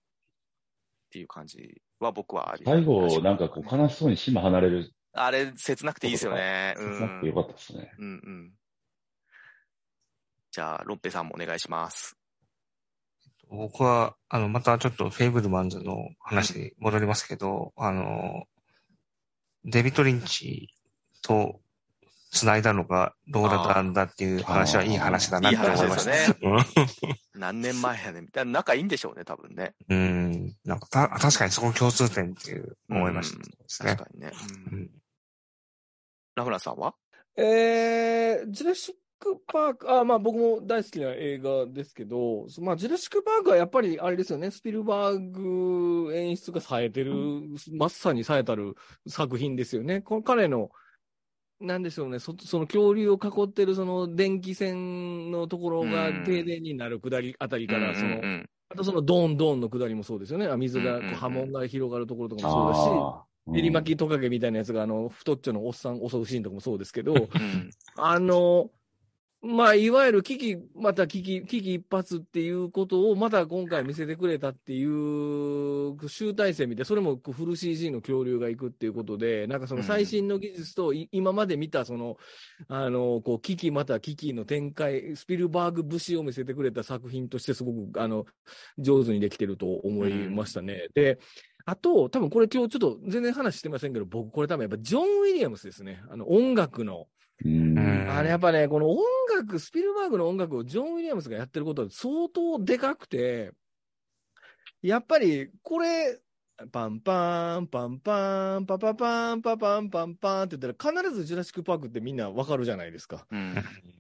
[SPEAKER 1] ていう感じは僕はあり
[SPEAKER 4] 最後、なんかこう、悲しそうに島離れる。
[SPEAKER 1] あれ、切なくていいですよね。う
[SPEAKER 4] 切なくてよ
[SPEAKER 1] ん。
[SPEAKER 4] かったですね。
[SPEAKER 1] うんうん。じゃあ、ロッペさんもお願いします。
[SPEAKER 2] 僕は、あの、またちょっとフェイブルマンズの話に戻りますけど、あの、デビッド・リンチと繋いだのがどうだったんだっていう話はいい話だないって思いました。
[SPEAKER 1] ですよね。何年前やねんみたいな。仲いいんでしょうね、多分ね。
[SPEAKER 2] うん。うん。なんかた、確かにそこ共通点っていう思いましたね
[SPEAKER 1] 確。かにね。う
[SPEAKER 2] うんん
[SPEAKER 1] ラフランさんは？
[SPEAKER 3] えー、ジュラシック・パーク、あ、まあ僕も大好きな映画ですけど、まあジュラシック・パークはやっぱりあれですよね、スピルバーグ演出が冴えてる、まさに冴えたる作品ですよね。この彼の、なんでしょうね、そその恐竜を囲ってるその電気線のところが
[SPEAKER 1] うん
[SPEAKER 3] 停電になる下りあたりから、その、
[SPEAKER 1] うんうん。うん
[SPEAKER 3] あとそのドーンドーンの下りもそうですよね。あ水が、波紋が広がるところとかもそうだし、
[SPEAKER 4] あー。
[SPEAKER 3] 練り巻きトカゲみたいなやつが、あの、太っちょのおっさん襲うシーンとかもそうですけど、
[SPEAKER 1] うん。
[SPEAKER 3] あの、まあ、いわゆる危機、また危機、危機一髪っていうことを、また今回見せてくれたっていう集大成見て、それもフル CG の恐竜が行くっていうことで、なんかその最新の技術と、い今まで見たその、あの、こう、危機また危機の展開、スピルバーグ節を見せてくれた作品としてすごく、あの、上手にできてると思いましたね。で、あと、多分これ今日ちょっと全然話してませんけど、僕これ多分やっぱジョン・ウィリアムスですね。あの、音楽の。あれやっぱね、この音楽、スピルバーグの音楽をジョン・ウィリアムスがやってることは相当でかくて、やっぱりこれ、パンパーン、パンパーン、パパパン、パパン、パンパンって言ったら必ずジュラシック・パークってみんなわかるじゃないですか。
[SPEAKER 1] うん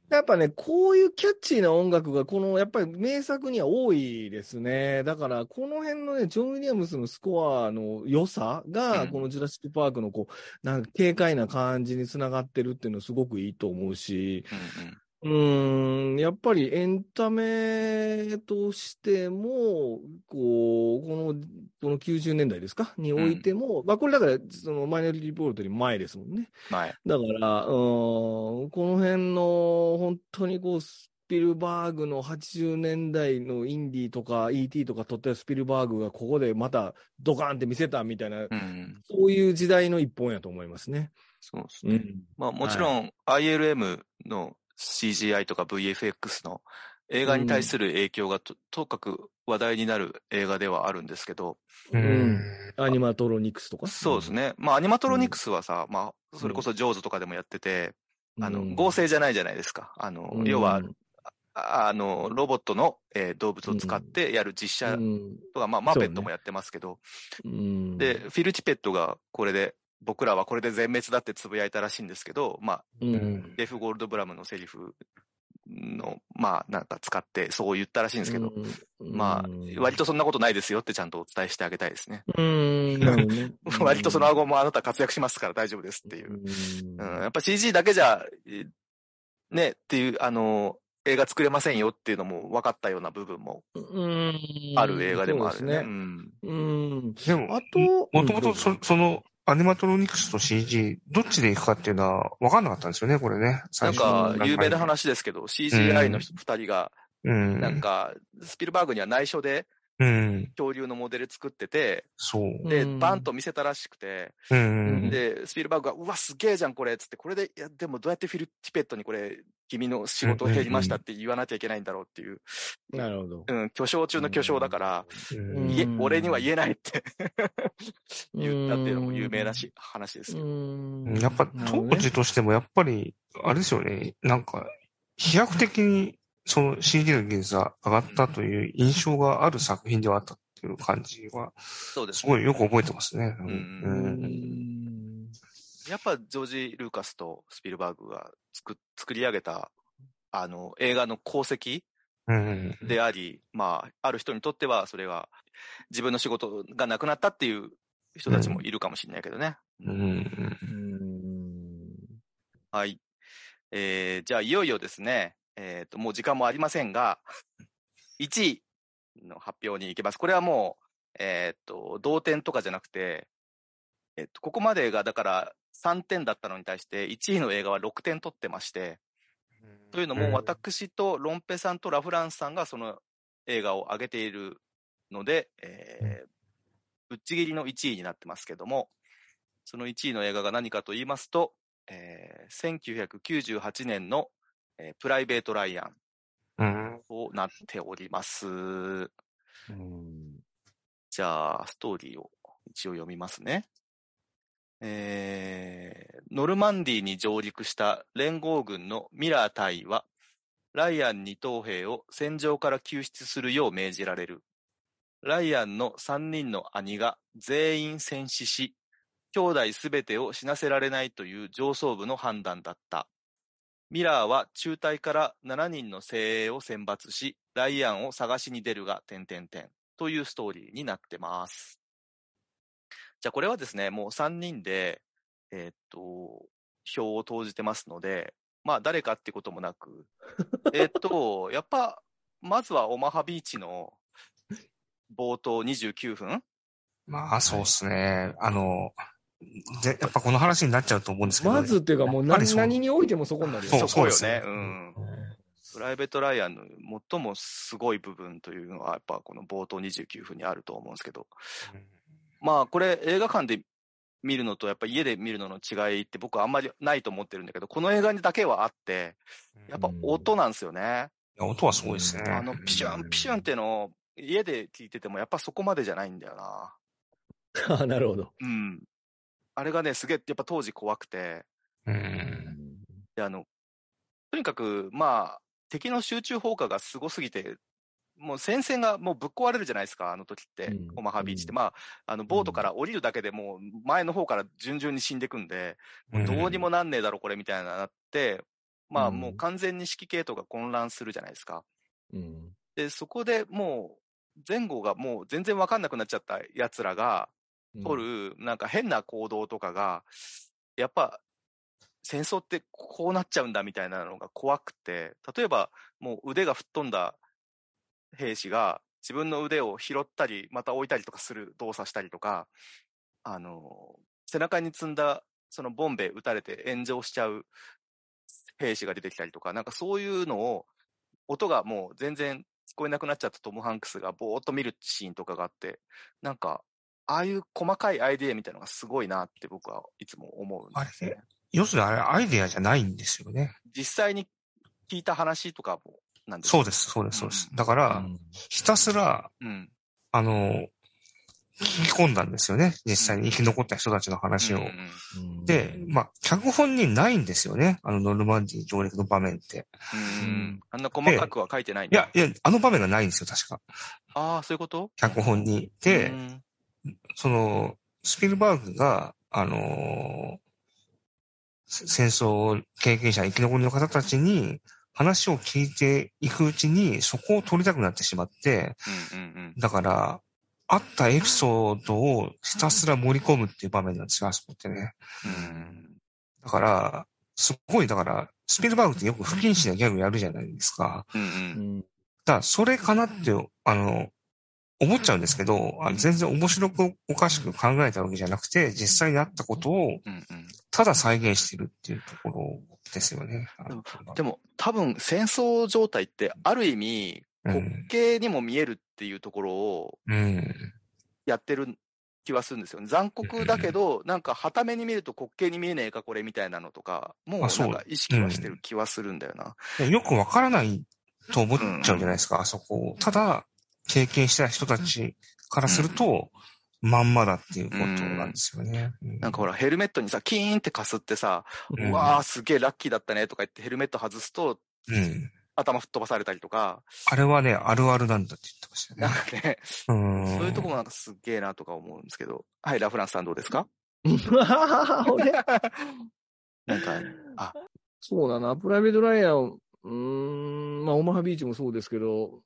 [SPEAKER 3] やっぱね、こういうキャッチーな音楽が、この、やっぱり名作には多いですね。だから、この辺のね、ジョン・ウィリアムスのスコアの良さが、
[SPEAKER 1] うん
[SPEAKER 3] このジュラシック・パークのこう、なんか軽快な感じにつながってるっていうのはすごくいいと思うし、うーん、やっぱりエンタメとしても、こう、この、この90年代ですか？においても、まあこれだから、そのマイノリティリポートより前ですもんね。
[SPEAKER 1] はい。
[SPEAKER 3] だから、うーん、この辺の、本当にこう、スピルバーグの80年代のインディーとか ET とか撮ったスピルバーグがここでまたドカーンって見せたみたいな、
[SPEAKER 1] うん。
[SPEAKER 3] そういう時代の一本やと思いますね。
[SPEAKER 1] そうですね。
[SPEAKER 3] うん。
[SPEAKER 1] まあもちろん ILM の CGI とか VFX の映画に対する影響がと,、とかく話題になる映画ではあるんですけど、
[SPEAKER 2] うん。
[SPEAKER 3] アニマトロニクスとか？
[SPEAKER 1] そうですね。まあアニマトロニクスはさ、まあそれこそジョーズとかでもやってて、
[SPEAKER 3] うん。
[SPEAKER 1] あの、
[SPEAKER 3] うん
[SPEAKER 1] 合成じゃないじゃないですか。あの、要は、、ああの、ロボットの、えー動物を使ってやる実写
[SPEAKER 3] うん。
[SPEAKER 1] とか、まあマーペットもやってますけど、
[SPEAKER 3] うん、
[SPEAKER 1] で、フィル・チペットがこれで、僕らはこれで全滅だってつぶやいたらしいんですけど、まあ、
[SPEAKER 3] うん、
[SPEAKER 1] デフ・ゴールドブラムのセリフの、まあ、なんか使って、そう言ったらしいんですけど、
[SPEAKER 3] うん、
[SPEAKER 1] まあ、割とそんなことないですよってちゃんとお伝えしてあげたいですね。
[SPEAKER 3] うん、
[SPEAKER 1] 割とその顎もあなた活躍しますから大丈夫ですっていう。うん、やっぱ CG だけじゃ、えね、っていう、あの、映画作れませんよっていうのも分かったような部分も
[SPEAKER 3] うん
[SPEAKER 1] ある映画でもあるね。
[SPEAKER 3] そうですね。
[SPEAKER 1] うん。
[SPEAKER 3] うん。
[SPEAKER 2] でも、
[SPEAKER 3] あと、
[SPEAKER 2] もともとその、アニマトロニクスと CG、どっちで行くかっていうのは分かんなかったんですよね、これね。
[SPEAKER 1] なんか、有名な
[SPEAKER 2] 話。
[SPEAKER 1] 話ですけど、CGI の人二人が、
[SPEAKER 2] うん。
[SPEAKER 1] なんか、スピルバーグには内緒で、
[SPEAKER 2] うん。
[SPEAKER 1] 恐竜のモデル作ってて、
[SPEAKER 2] そう。
[SPEAKER 1] で、
[SPEAKER 3] うん
[SPEAKER 1] バンと見せたらしくて、
[SPEAKER 2] うん。
[SPEAKER 1] で、スピルバーグが、うわ、すげえじゃん、これ、つって、これで、いや、でもどうやってフィル・ティペットにこれ、君の仕事減りましたって言わなきゃいけないんだろうっていう、
[SPEAKER 3] なるほど。
[SPEAKER 1] うん、巨匠中の巨匠だから、
[SPEAKER 2] うん
[SPEAKER 1] いえ
[SPEAKER 3] うん
[SPEAKER 1] 俺には言えないって言ったっていうのも
[SPEAKER 3] うん
[SPEAKER 1] 有名らしい話ですけど。
[SPEAKER 3] うん
[SPEAKER 2] やっぱ当時としてもやっぱり、あれですよね、なんか、飛躍的にその CD の技術が上がったという印象がある作品ではあったっていう感じは、
[SPEAKER 1] そうです
[SPEAKER 2] すごいよく覚えてますね。
[SPEAKER 1] うん。
[SPEAKER 3] う
[SPEAKER 2] うん
[SPEAKER 3] ん
[SPEAKER 1] やっぱジョージ・ルーカスとスピルバーグが作作り上げた、あの、映画の功績
[SPEAKER 2] うん。
[SPEAKER 1] であり、まあ、ある人にとってはそれが自分の仕事がなくなったっていう人たちもいるかもしれないけどね。
[SPEAKER 2] うん。
[SPEAKER 3] うん。
[SPEAKER 1] はい。えー、じゃあいよいよですね、えっ、と、もう時間もありませんが、1位の発表に行きます。これはもう、えっ、と、同点とかじゃなくて、えっ、と、ここまでがだから3点だったのに対して、1位の映画は6点取ってまして、というのも、私とロンペさんとラフランスさんがその映画を上げているので、えーぶっちぎりの1位になってますけども、その1位の映画が何かと言いますと、えー1998年の、えープライベート・ライアン
[SPEAKER 2] うん
[SPEAKER 1] となっております。
[SPEAKER 3] うん
[SPEAKER 1] じゃあ、ストーリーを一応読みますね。えーノルマンディーに上陸した連合軍のミラー大尉は、ライアン二等兵を戦場から救出するよう命じられる。ライアンの三人の兄が全員戦死し、兄弟すべてを死なせられないという上層部の判断だった。ミラーは中隊から7人の精鋭を選抜し、ライアンを探しに出るが、点々点。というストーリーになってます。じゃあこれはですね、もう3人で、えーっと、票を投じてますので、まあ誰かってこともなく、えーっと、やっぱ、まずはオマハビーチの冒頭29分
[SPEAKER 2] まあ、そうですね。あの、でやっぱこの話になっちゃうと思うんですけど。
[SPEAKER 3] まずっていうか、もう何何においてもそこになるよ
[SPEAKER 2] そう
[SPEAKER 1] そこよ
[SPEAKER 2] ですね
[SPEAKER 1] ね。うん。プライベート・ライアンの最もすごい部分というのは、やっぱこの冒頭29分にあると思うんですけど、まあこれ映画館で見るのとやっぱ家で見るのの違いって僕はあんまりないと思ってるんだけど、この映画にだけはあって、やっぱ音なんですよね。
[SPEAKER 2] いや音はすごいですね。
[SPEAKER 1] あのピシュンピシュンってのを家で聞いててもやっぱそこまでじゃないんだよな。
[SPEAKER 3] あなるほど。
[SPEAKER 1] うん。あれがね、すげえやっぱ当時怖くて、
[SPEAKER 2] うん。
[SPEAKER 1] で、あの、とにかく、まあ、敵の集中放火がすごすぎて、もう戦線がもうぶっ壊れるじゃないですか、あの時って、
[SPEAKER 3] うん
[SPEAKER 1] オマハビーチって。
[SPEAKER 3] うん
[SPEAKER 1] まあ、あの、ボートから降りるだけでもう前の方から順々に死んでくんで、もうどうにもなんねえだろ、これみたいななって、まあ
[SPEAKER 3] うん
[SPEAKER 1] もう完全に指揮系統が混乱するじゃないですか。
[SPEAKER 3] うん
[SPEAKER 1] で、そこでもう、前後がもう全然わかんなくなっちゃった奴らが、取る、なんか変な行動とかが、やっぱ、戦争ってこうなっちゃうんだみたいなのが怖くて、例えばもう腕が吹っ飛んだ兵士が自分の腕を拾ったり、また置いたりとかする動作したりとか、あの、背中に積んだそのボンベ撃たれて炎上しちゃう兵士が出てきたりとか、なんかそういうのを、音がもう全然聞こえなくなっちゃったトム・ハンクスがぼーっと見るシーンとかがあって、なんか、ああいう細かいアイデアみたいなのがすごいなって僕はいつも思うんですね。
[SPEAKER 2] 要するにあれアイデアじゃないんですよね。
[SPEAKER 1] 実際に聞いた話とかもなんです
[SPEAKER 2] そうです、そうです、そうです
[SPEAKER 1] う。ん
[SPEAKER 2] だから、ひたすら、
[SPEAKER 1] うん。
[SPEAKER 2] あの、聞き込んだんですよね。実際に生き残った人たちの話を。
[SPEAKER 1] うんうん
[SPEAKER 2] で、まあ、脚本にないんですよね。あの、ノルマンディ上陸の場面って。
[SPEAKER 1] うんあんな細かくは書いてないんだ。
[SPEAKER 2] いや、いや、あの場面がないんですよ、確か。
[SPEAKER 1] ああ、そういうこと？
[SPEAKER 2] 脚本に。で
[SPEAKER 1] う、ん
[SPEAKER 2] その、スピルバーグが、あの戦争経験者、生き残りの方たちに話を聞いていくうちに、そこを取りたくなってしまって、
[SPEAKER 1] うんうん
[SPEAKER 2] だから、あったエピソードをひたすら盛り込むっていう場面なんですよ、あそこってね。
[SPEAKER 1] うん
[SPEAKER 2] だから、すごい、だから、スピルバーグってよく不謹慎なギャグやるじゃないですか。
[SPEAKER 1] うんう
[SPEAKER 3] うんん
[SPEAKER 2] だから、それかなって、あの、思っちゃうんですけど、あの全然面白くおかしく考えたわけじゃなくて、実際にあったことを
[SPEAKER 1] うんうん
[SPEAKER 2] ただ再現してるっていうところですよね。
[SPEAKER 1] でも多分戦争状態ってある意味滑
[SPEAKER 2] うん。
[SPEAKER 1] 稽にも見えるっていうところを
[SPEAKER 2] うん。
[SPEAKER 1] やってる気はするんですよね。残酷だけど、なんか、はために見ると滑稽に見えねえか、これみたいなのとか、もう
[SPEAKER 2] あそう
[SPEAKER 1] なんか意識はしてる気はするんだよな。
[SPEAKER 2] でよくわからないと思っちゃうじゃないですか、あそこを。ただ、経験した人たちからすると、まんまだっていうことなんですよね。
[SPEAKER 1] なんかほら、ヘルメットにさ、キーンってかすってさ、
[SPEAKER 2] う
[SPEAKER 1] うんわーすげえラッキーだったねとか言ってヘルメット外すと
[SPEAKER 2] うん。
[SPEAKER 1] 頭吹っ飛ばされたりとか、
[SPEAKER 2] あれはね、あるあるなんだって言ってました
[SPEAKER 1] なん
[SPEAKER 2] ね。
[SPEAKER 1] かね、
[SPEAKER 2] うん。
[SPEAKER 1] そういうとこもなんかすっげえなとか思うんですけど。はい、ラフランスさんどうですか？
[SPEAKER 3] 俺？
[SPEAKER 1] なんか、あ、
[SPEAKER 3] そうだな、プライベートライアン、うーん、まあ、オマハビーチもそうですけど、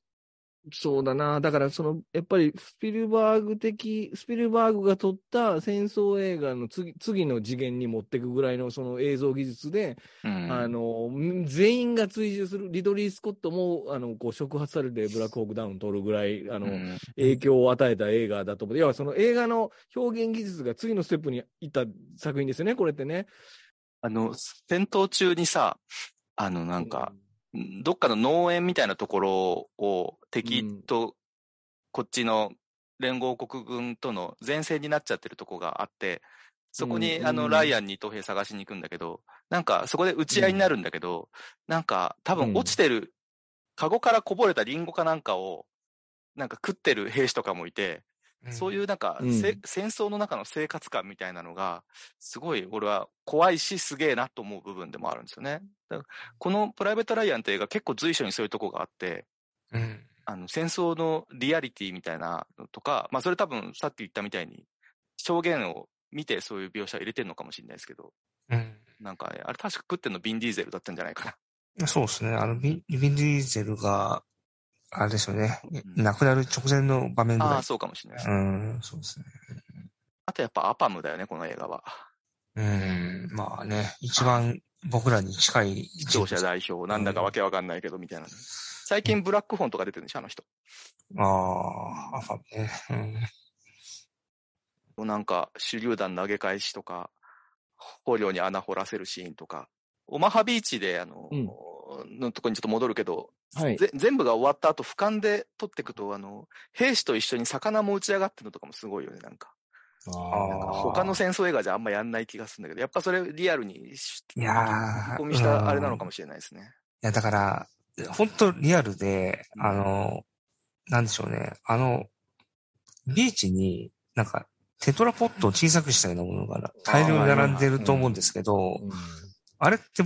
[SPEAKER 3] そうだな、だからその、やっぱりスピルバーグ的、スピルバーグが撮った戦争映画の次次の次元に持っていくぐらいのその映像技術で、
[SPEAKER 1] うん。
[SPEAKER 3] あの、全員が追従する、リドリー・スコットも、あの、こう、触発されてブラックホークダウン撮るぐらい、あの、
[SPEAKER 1] うん
[SPEAKER 3] 影響を与えた映画だと思う。要はその映画の表現技術が次のステップに行った作品ですよね、これってね。
[SPEAKER 1] あの、戦闘中にさ、あの、なんか、どっかの農園みたいなところを敵とこっちの連合国軍との前線になっちゃってるとこがあって、そこに、
[SPEAKER 3] うん
[SPEAKER 1] あの、ライアンに東兵探しに行くんだけど、なんかそこで撃ち合いになるんだけど、なんか多分落ちてる、カゴからこぼれたリンゴかなんかを、なんか食ってる兵士とかもいて、そういうなんか、
[SPEAKER 3] うん
[SPEAKER 1] せ戦争の中の生活感みたいなのが、すごい俺は怖いしすげえなと思う部分でもあるんですよね。このプライベート・ライアンって映画結構随所にそういうとこがあって、
[SPEAKER 2] うん。
[SPEAKER 1] あの戦争のリアリティみたいなのとか、まあそれ多分さっき言ったみたいに証言を見てそういう描写を入れてるのかもしれないですけど、
[SPEAKER 2] うん。
[SPEAKER 1] なんかね、あれ確か食ってんのビン・ディーゼルだったんじゃないかな。
[SPEAKER 2] そうですね。あの、ビビン・ディーゼルが、あれですよね。
[SPEAKER 1] うん
[SPEAKER 2] 亡くなる直前の場面ぐらい
[SPEAKER 1] ああ、。そうかもしれないです。
[SPEAKER 2] うん、そうですね。
[SPEAKER 1] あとやっぱアパムだよね、この映画は。
[SPEAKER 2] うん、まあね、一番僕らに近い
[SPEAKER 1] 視聴者代表、なんだかわけわかんないけど、みたいな。最近ブラックホーンとか出てるんでしょ、あの人。
[SPEAKER 2] ああ、アファね。
[SPEAKER 1] なんか手榴弾投げ返しとか、捕虜に穴掘らせるシーンとか、オマハビーチで、あの、
[SPEAKER 3] うん
[SPEAKER 1] のとこにちょっと戻るけど、
[SPEAKER 3] はい。
[SPEAKER 1] ぜ全部が終わった後、俯瞰で撮っていくと、あの、兵士と一緒に魚も打ち上がってるのとかもすごいよね、なんか。
[SPEAKER 2] あ
[SPEAKER 1] なんか
[SPEAKER 2] ー
[SPEAKER 1] 他の戦争映画じゃあんまやんない気がするんだけど、やっぱそれリアルにし
[SPEAKER 2] いやー
[SPEAKER 1] 込みしたあれなのかもしれないですね。
[SPEAKER 2] いや、だから、本当リアルで、あの、なんでしょうね。あの、ビーチになんか、テトラポットを小さくしたようなものが大量に並んでると思うんですけど、
[SPEAKER 3] うん
[SPEAKER 2] あれって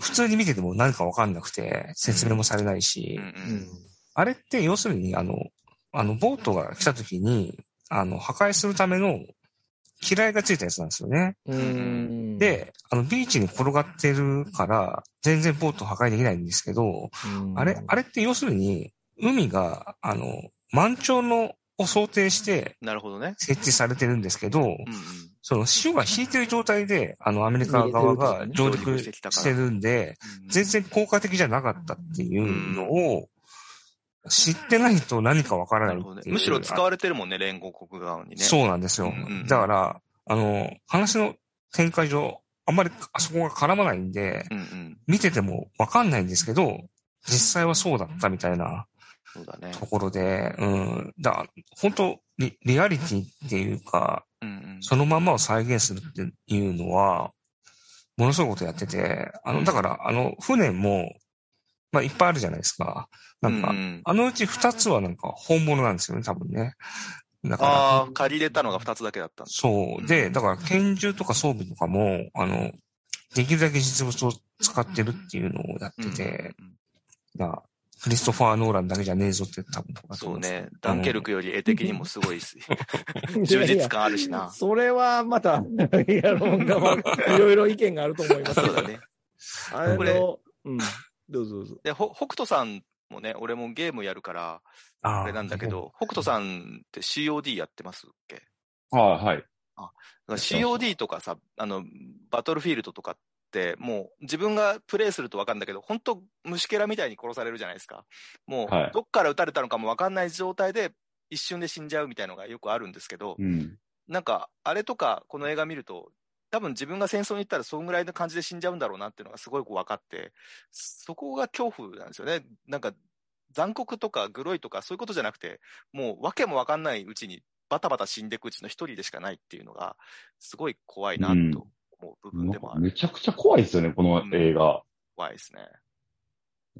[SPEAKER 2] 普通に見てても何かわかんなくて、説明もされないし、
[SPEAKER 1] うんう
[SPEAKER 3] うんん
[SPEAKER 2] あれって要するに、あの、あの、ボートが来た時に、あの、破壊するための、機雷がついたやつなんですよね。
[SPEAKER 3] うん、
[SPEAKER 2] で、あの、ビーチに転がってるから、全然ボート破壊できないんですけど、
[SPEAKER 3] うん
[SPEAKER 2] あれ、あれって要するに、海が、あの、満潮のを想定して
[SPEAKER 1] なるほどね。
[SPEAKER 2] 設置されてるんですけど、
[SPEAKER 1] うんうん。
[SPEAKER 2] その潮が引いてる状態で、あの、アメリカ側が上陸してるんで、全然効果的じゃなかったっていうのを、知ってないと何かわからな
[SPEAKER 1] ないね。むしろ使われてるもんね、連合国側にね。
[SPEAKER 2] そうなんですよ
[SPEAKER 1] うんうんうん。
[SPEAKER 2] だから、あの、話の展開上、あんまりあそこが絡まないんで、
[SPEAKER 1] うんうん。
[SPEAKER 2] 見ててもわかんないんですけど、実際はそうだったみたいな
[SPEAKER 1] そうだね。
[SPEAKER 2] ところで、うん、だ本当リ、リアリティっていうか、
[SPEAKER 1] うんうん。
[SPEAKER 2] そのまんまを再現するっていうのは、ものすごいことやってて、あの、だから、あの、船も、まあ、いっぱいあるじゃないですか。なんか、
[SPEAKER 1] ううん
[SPEAKER 2] あのうち二つはなんか本物なんですよね、多分ね。だから、
[SPEAKER 1] ああ、借り入れたのが2つだけだった。
[SPEAKER 2] そう。で、だから拳銃とか装備とかも、あの、できるだけ実物を使ってるっていうのをやってて、
[SPEAKER 1] うんうん
[SPEAKER 2] だクリストファー・ノーランだけじゃねえぞって多分
[SPEAKER 1] そうね。ダンケルクより絵的にもすごいし、充実感あるしな。
[SPEAKER 3] それはまた、やろうが、いろいろ意見があると思います。
[SPEAKER 1] そうだね。
[SPEAKER 3] あ
[SPEAKER 1] これ
[SPEAKER 3] の、うん。どうぞどうぞ。
[SPEAKER 1] で、ほ北斗さんもね、俺もゲームやるから、
[SPEAKER 2] あ
[SPEAKER 1] あれなんだけど、北斗さんって COD やってますっけ？
[SPEAKER 4] はい、はい。
[SPEAKER 1] だから COD とかさ、あの、バトルフィールドとかって、もう自分がプレイすると分かるんだけど、本当虫けらみたいに殺されるじゃないですか。もう、
[SPEAKER 4] はい
[SPEAKER 1] どっから撃たれたのかも分かんない状態で、一瞬で死んじゃうみたいのがよくあるんですけど、
[SPEAKER 4] うん。
[SPEAKER 1] なんか、あれとか、この映画見ると、多分自分が戦争に行ったらそんぐらいの感じで死んじゃうんだろうなっていうのがすごい分かって、そこが恐怖なんですよね。なんか、残酷とかグロいとかそういうことじゃなくて、もうわけもわかんないうちにバタバタ死んでいくうちの一人でしかないっていうのが、すごい怖いなと思う部分でもある。
[SPEAKER 4] めちゃくちゃ怖いですよね、この映画。
[SPEAKER 1] 怖いですね。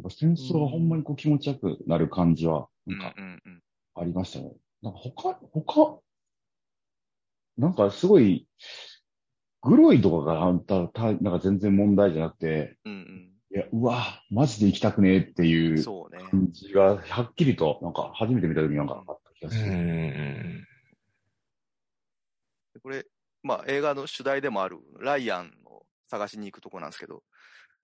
[SPEAKER 4] 戦争がほんまにこう気持ちよくなる感じは、
[SPEAKER 1] うん
[SPEAKER 4] なんか
[SPEAKER 1] うんうん。
[SPEAKER 4] ありましたね。なんか他、他、なんかすごい、グロいとかがあんた、たなんか全然問題じゃなくて、
[SPEAKER 1] うん
[SPEAKER 4] いや、うわ、マジで行きたくねえってい
[SPEAKER 1] う。
[SPEAKER 4] 感じが、はっきりと、なんか初めて見た時になんかあった気が
[SPEAKER 2] う
[SPEAKER 4] する。
[SPEAKER 2] ん。
[SPEAKER 1] これ、まあ映画の主題でもあるライアンを探しに行くとこなんですけど、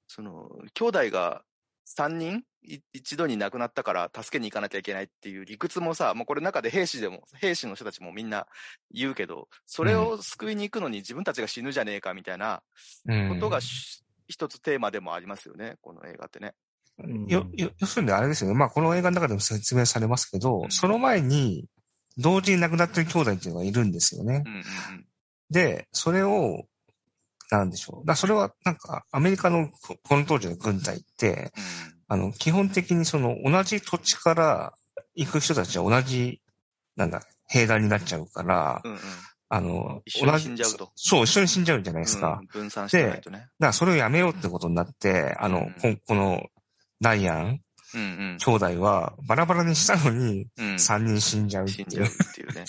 [SPEAKER 1] その、兄弟が3人い一度に亡くなったから助けに行かなきゃいけないっていう理屈もさ、もうこれ中で兵士でも、兵士の人たちもみんな言うけど、それを救いに行くのに自分たちが死ぬじゃねえかみたいな
[SPEAKER 2] うん
[SPEAKER 1] ことがし一つテーマでもありますよね、この映画ってね。
[SPEAKER 3] うん
[SPEAKER 2] よ、よ、要するにあれですよね。まあ、この映画の中でも説明されますけど、
[SPEAKER 1] うん
[SPEAKER 2] その前に、同時に亡くなってる兄弟っていうのがいるんですよね
[SPEAKER 1] う。んうん
[SPEAKER 2] で、それを、なんでしょう。だそれは、なんか、アメリカのここの当時の軍隊って、あの、基本的にその、同じ土地から行く人たちは同じ、なんだ、兵団になっちゃうから、
[SPEAKER 1] うん。うんうん。
[SPEAKER 2] あの、
[SPEAKER 1] 一緒に死んじゃうと
[SPEAKER 2] そう、一緒に死んじゃうじゃないですか。
[SPEAKER 1] うん分散してね。
[SPEAKER 2] だからそれをやめようってことになって、あの、
[SPEAKER 1] うん
[SPEAKER 2] ここの、ライアン
[SPEAKER 1] うんうん。
[SPEAKER 2] 兄弟はバラバラにしたのに、
[SPEAKER 1] うん。
[SPEAKER 2] 3人死んじゃうってい
[SPEAKER 1] 死んじゃう
[SPEAKER 2] う
[SPEAKER 1] っていうね。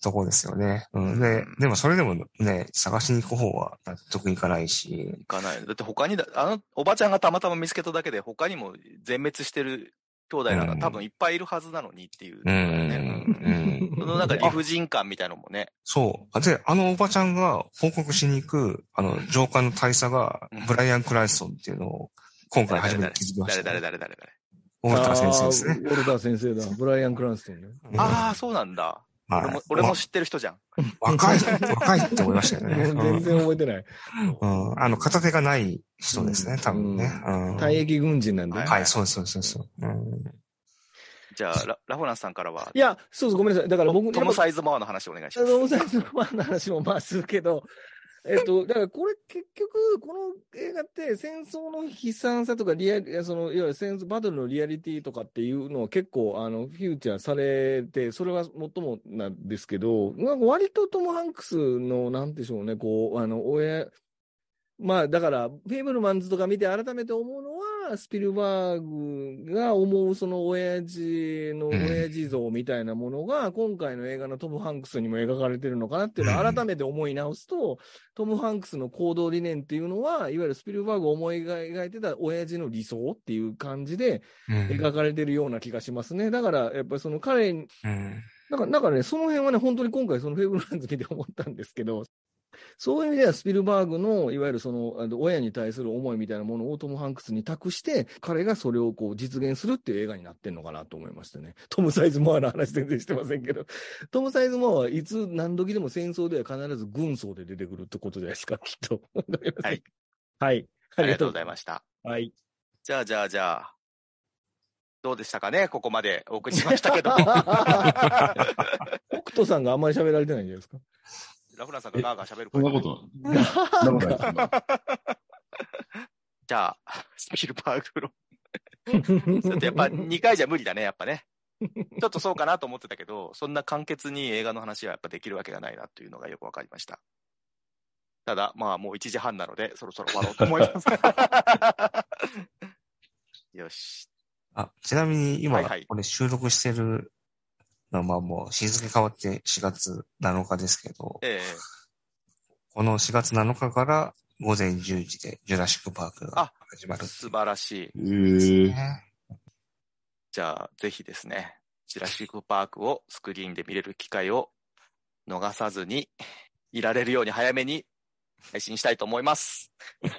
[SPEAKER 2] とこですよね。うん、で、でもそれでもね、探しに行く方は納得いかないし、
[SPEAKER 1] 行かない。だって他にだ、あの、おばちゃんがたまたま見つけただけで他にも全滅してる兄弟なんか
[SPEAKER 2] うん
[SPEAKER 1] 多分いっぱいいるはずなのにっていうと
[SPEAKER 2] うん、
[SPEAKER 1] ね。
[SPEAKER 2] うん。
[SPEAKER 1] そのなんか理不尽感みたいなのもね。
[SPEAKER 2] そう。で、あのおばちゃんが報告しに行く、あの、上官の大佐が
[SPEAKER 1] うん、
[SPEAKER 2] ブライアン・クライストンっていうのを、今回初めて気づきました、
[SPEAKER 1] 誰
[SPEAKER 2] ね。
[SPEAKER 1] 誰誰誰誰
[SPEAKER 2] オルタ先生ですね。
[SPEAKER 3] ウォルター先生だ。ブライアン・クランストンね。
[SPEAKER 1] ああ、そうなんだ。
[SPEAKER 2] はい
[SPEAKER 1] 俺も、俺も知ってる人じゃん。
[SPEAKER 2] 若い、若いって思いましたよね。
[SPEAKER 3] 全然覚えてない。
[SPEAKER 2] うん。あの、片手がない人ですね、多分ね。うん。
[SPEAKER 3] 退役軍人なんで。
[SPEAKER 1] はい
[SPEAKER 2] はい、そうです、そうです、そうです。うん。
[SPEAKER 1] じゃあ、ララフランスさんからは、
[SPEAKER 3] いや、そうそう、ごめんなさい。だから僕、
[SPEAKER 1] トム・サイズ・マワーの話お願いします。
[SPEAKER 3] トム・サイズのマンの話もまあするけど、えっと、だからこれ結局、この映画って戦争の悲惨さとかリアリ、その、いわゆる戦争、バトルのリアリティとかっていうのは結構、あの、フューチャーされて、それは最もなんですけど、なんか割とトム・ハンクスの、なんでしょうね、こう、あの、親、まあ、だから、フェイブルマンズとか見て改めて思うのは、スピルバーグが思うその親父の
[SPEAKER 2] うん
[SPEAKER 3] 親父像みたいなものが、今回の映画のトム・ハンクスにも描かれてるのかなっていうのを
[SPEAKER 2] うん
[SPEAKER 3] 改めて思い直すと、トム・ハンクスの行動理念っていうのは、いわゆるスピルバーグを思い描いてた親父の理想っていう感じで
[SPEAKER 2] うん
[SPEAKER 3] 描かれてるような気がしますね。だから、やっぱりその彼に、
[SPEAKER 2] うん。
[SPEAKER 3] なんか、なんかね、その辺はね、本当に今回そのフェイブルマンズ見て思ったんですけど、そういう意味ではスピルバーグの、いわゆるその、親に対する思いみたいなものをトム・ハンクスに託して、彼がそれをこう実現するっていう映画になってんのかなと思いましたね。トム・サイズ・モアの話全然してませんけど、トム・サイズ・モアはいつ何時でも戦争では必ず軍曹で出てくるってことじゃないですか、きっと。
[SPEAKER 1] はい。
[SPEAKER 3] はい。
[SPEAKER 1] ありがとうございました。
[SPEAKER 3] す。はい。
[SPEAKER 1] じゃあ、じゃあ、じゃあ、どうでしたかねここまでお送りしましたけど。
[SPEAKER 3] 北斗さんがあんまり喋られてないんじゃないですか？
[SPEAKER 1] ラフランスさんがガーガー喋る
[SPEAKER 4] そんなこと、そんなこと
[SPEAKER 1] じゃあ、スピルバーグの。ちょっとやっぱ2回じゃ無理だね、やっぱね。ちょっとそうかなと思ってたけど、そんな簡潔に映画の話はやっぱできるわけがないなというのがよくわかりました。ただ、まあもう1時半なので、そろそろ終わろうと思います。よし。
[SPEAKER 2] あ、ちなみに今、
[SPEAKER 1] はいはい
[SPEAKER 2] これ収録してるまあもう日付変わって4月7日ですけど、
[SPEAKER 1] ええ
[SPEAKER 2] この4月7日から午前10時でジュラシックパークが
[SPEAKER 1] あ
[SPEAKER 2] 始まる。
[SPEAKER 1] 素晴らしい。
[SPEAKER 4] えー、
[SPEAKER 2] ね
[SPEAKER 1] じゃあ、ぜひですね、ジュラシックパークをスクリーンで見れる機会を逃さずに、いられるように早めに配信したいと思います。じ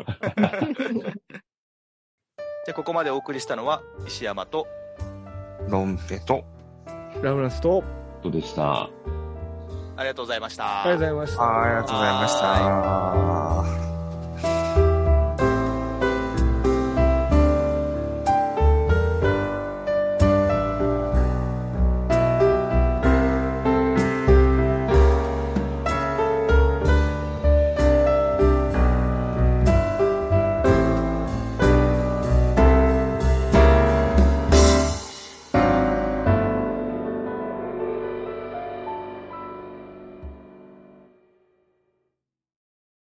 [SPEAKER 1] ゃあ、ここまでお送りしたのは、石山と、
[SPEAKER 2] ロンペと、
[SPEAKER 3] ラフランスと、
[SPEAKER 4] そうでした。
[SPEAKER 1] ありがとうございました。
[SPEAKER 3] ありがとうございました。
[SPEAKER 2] ありがとうございました。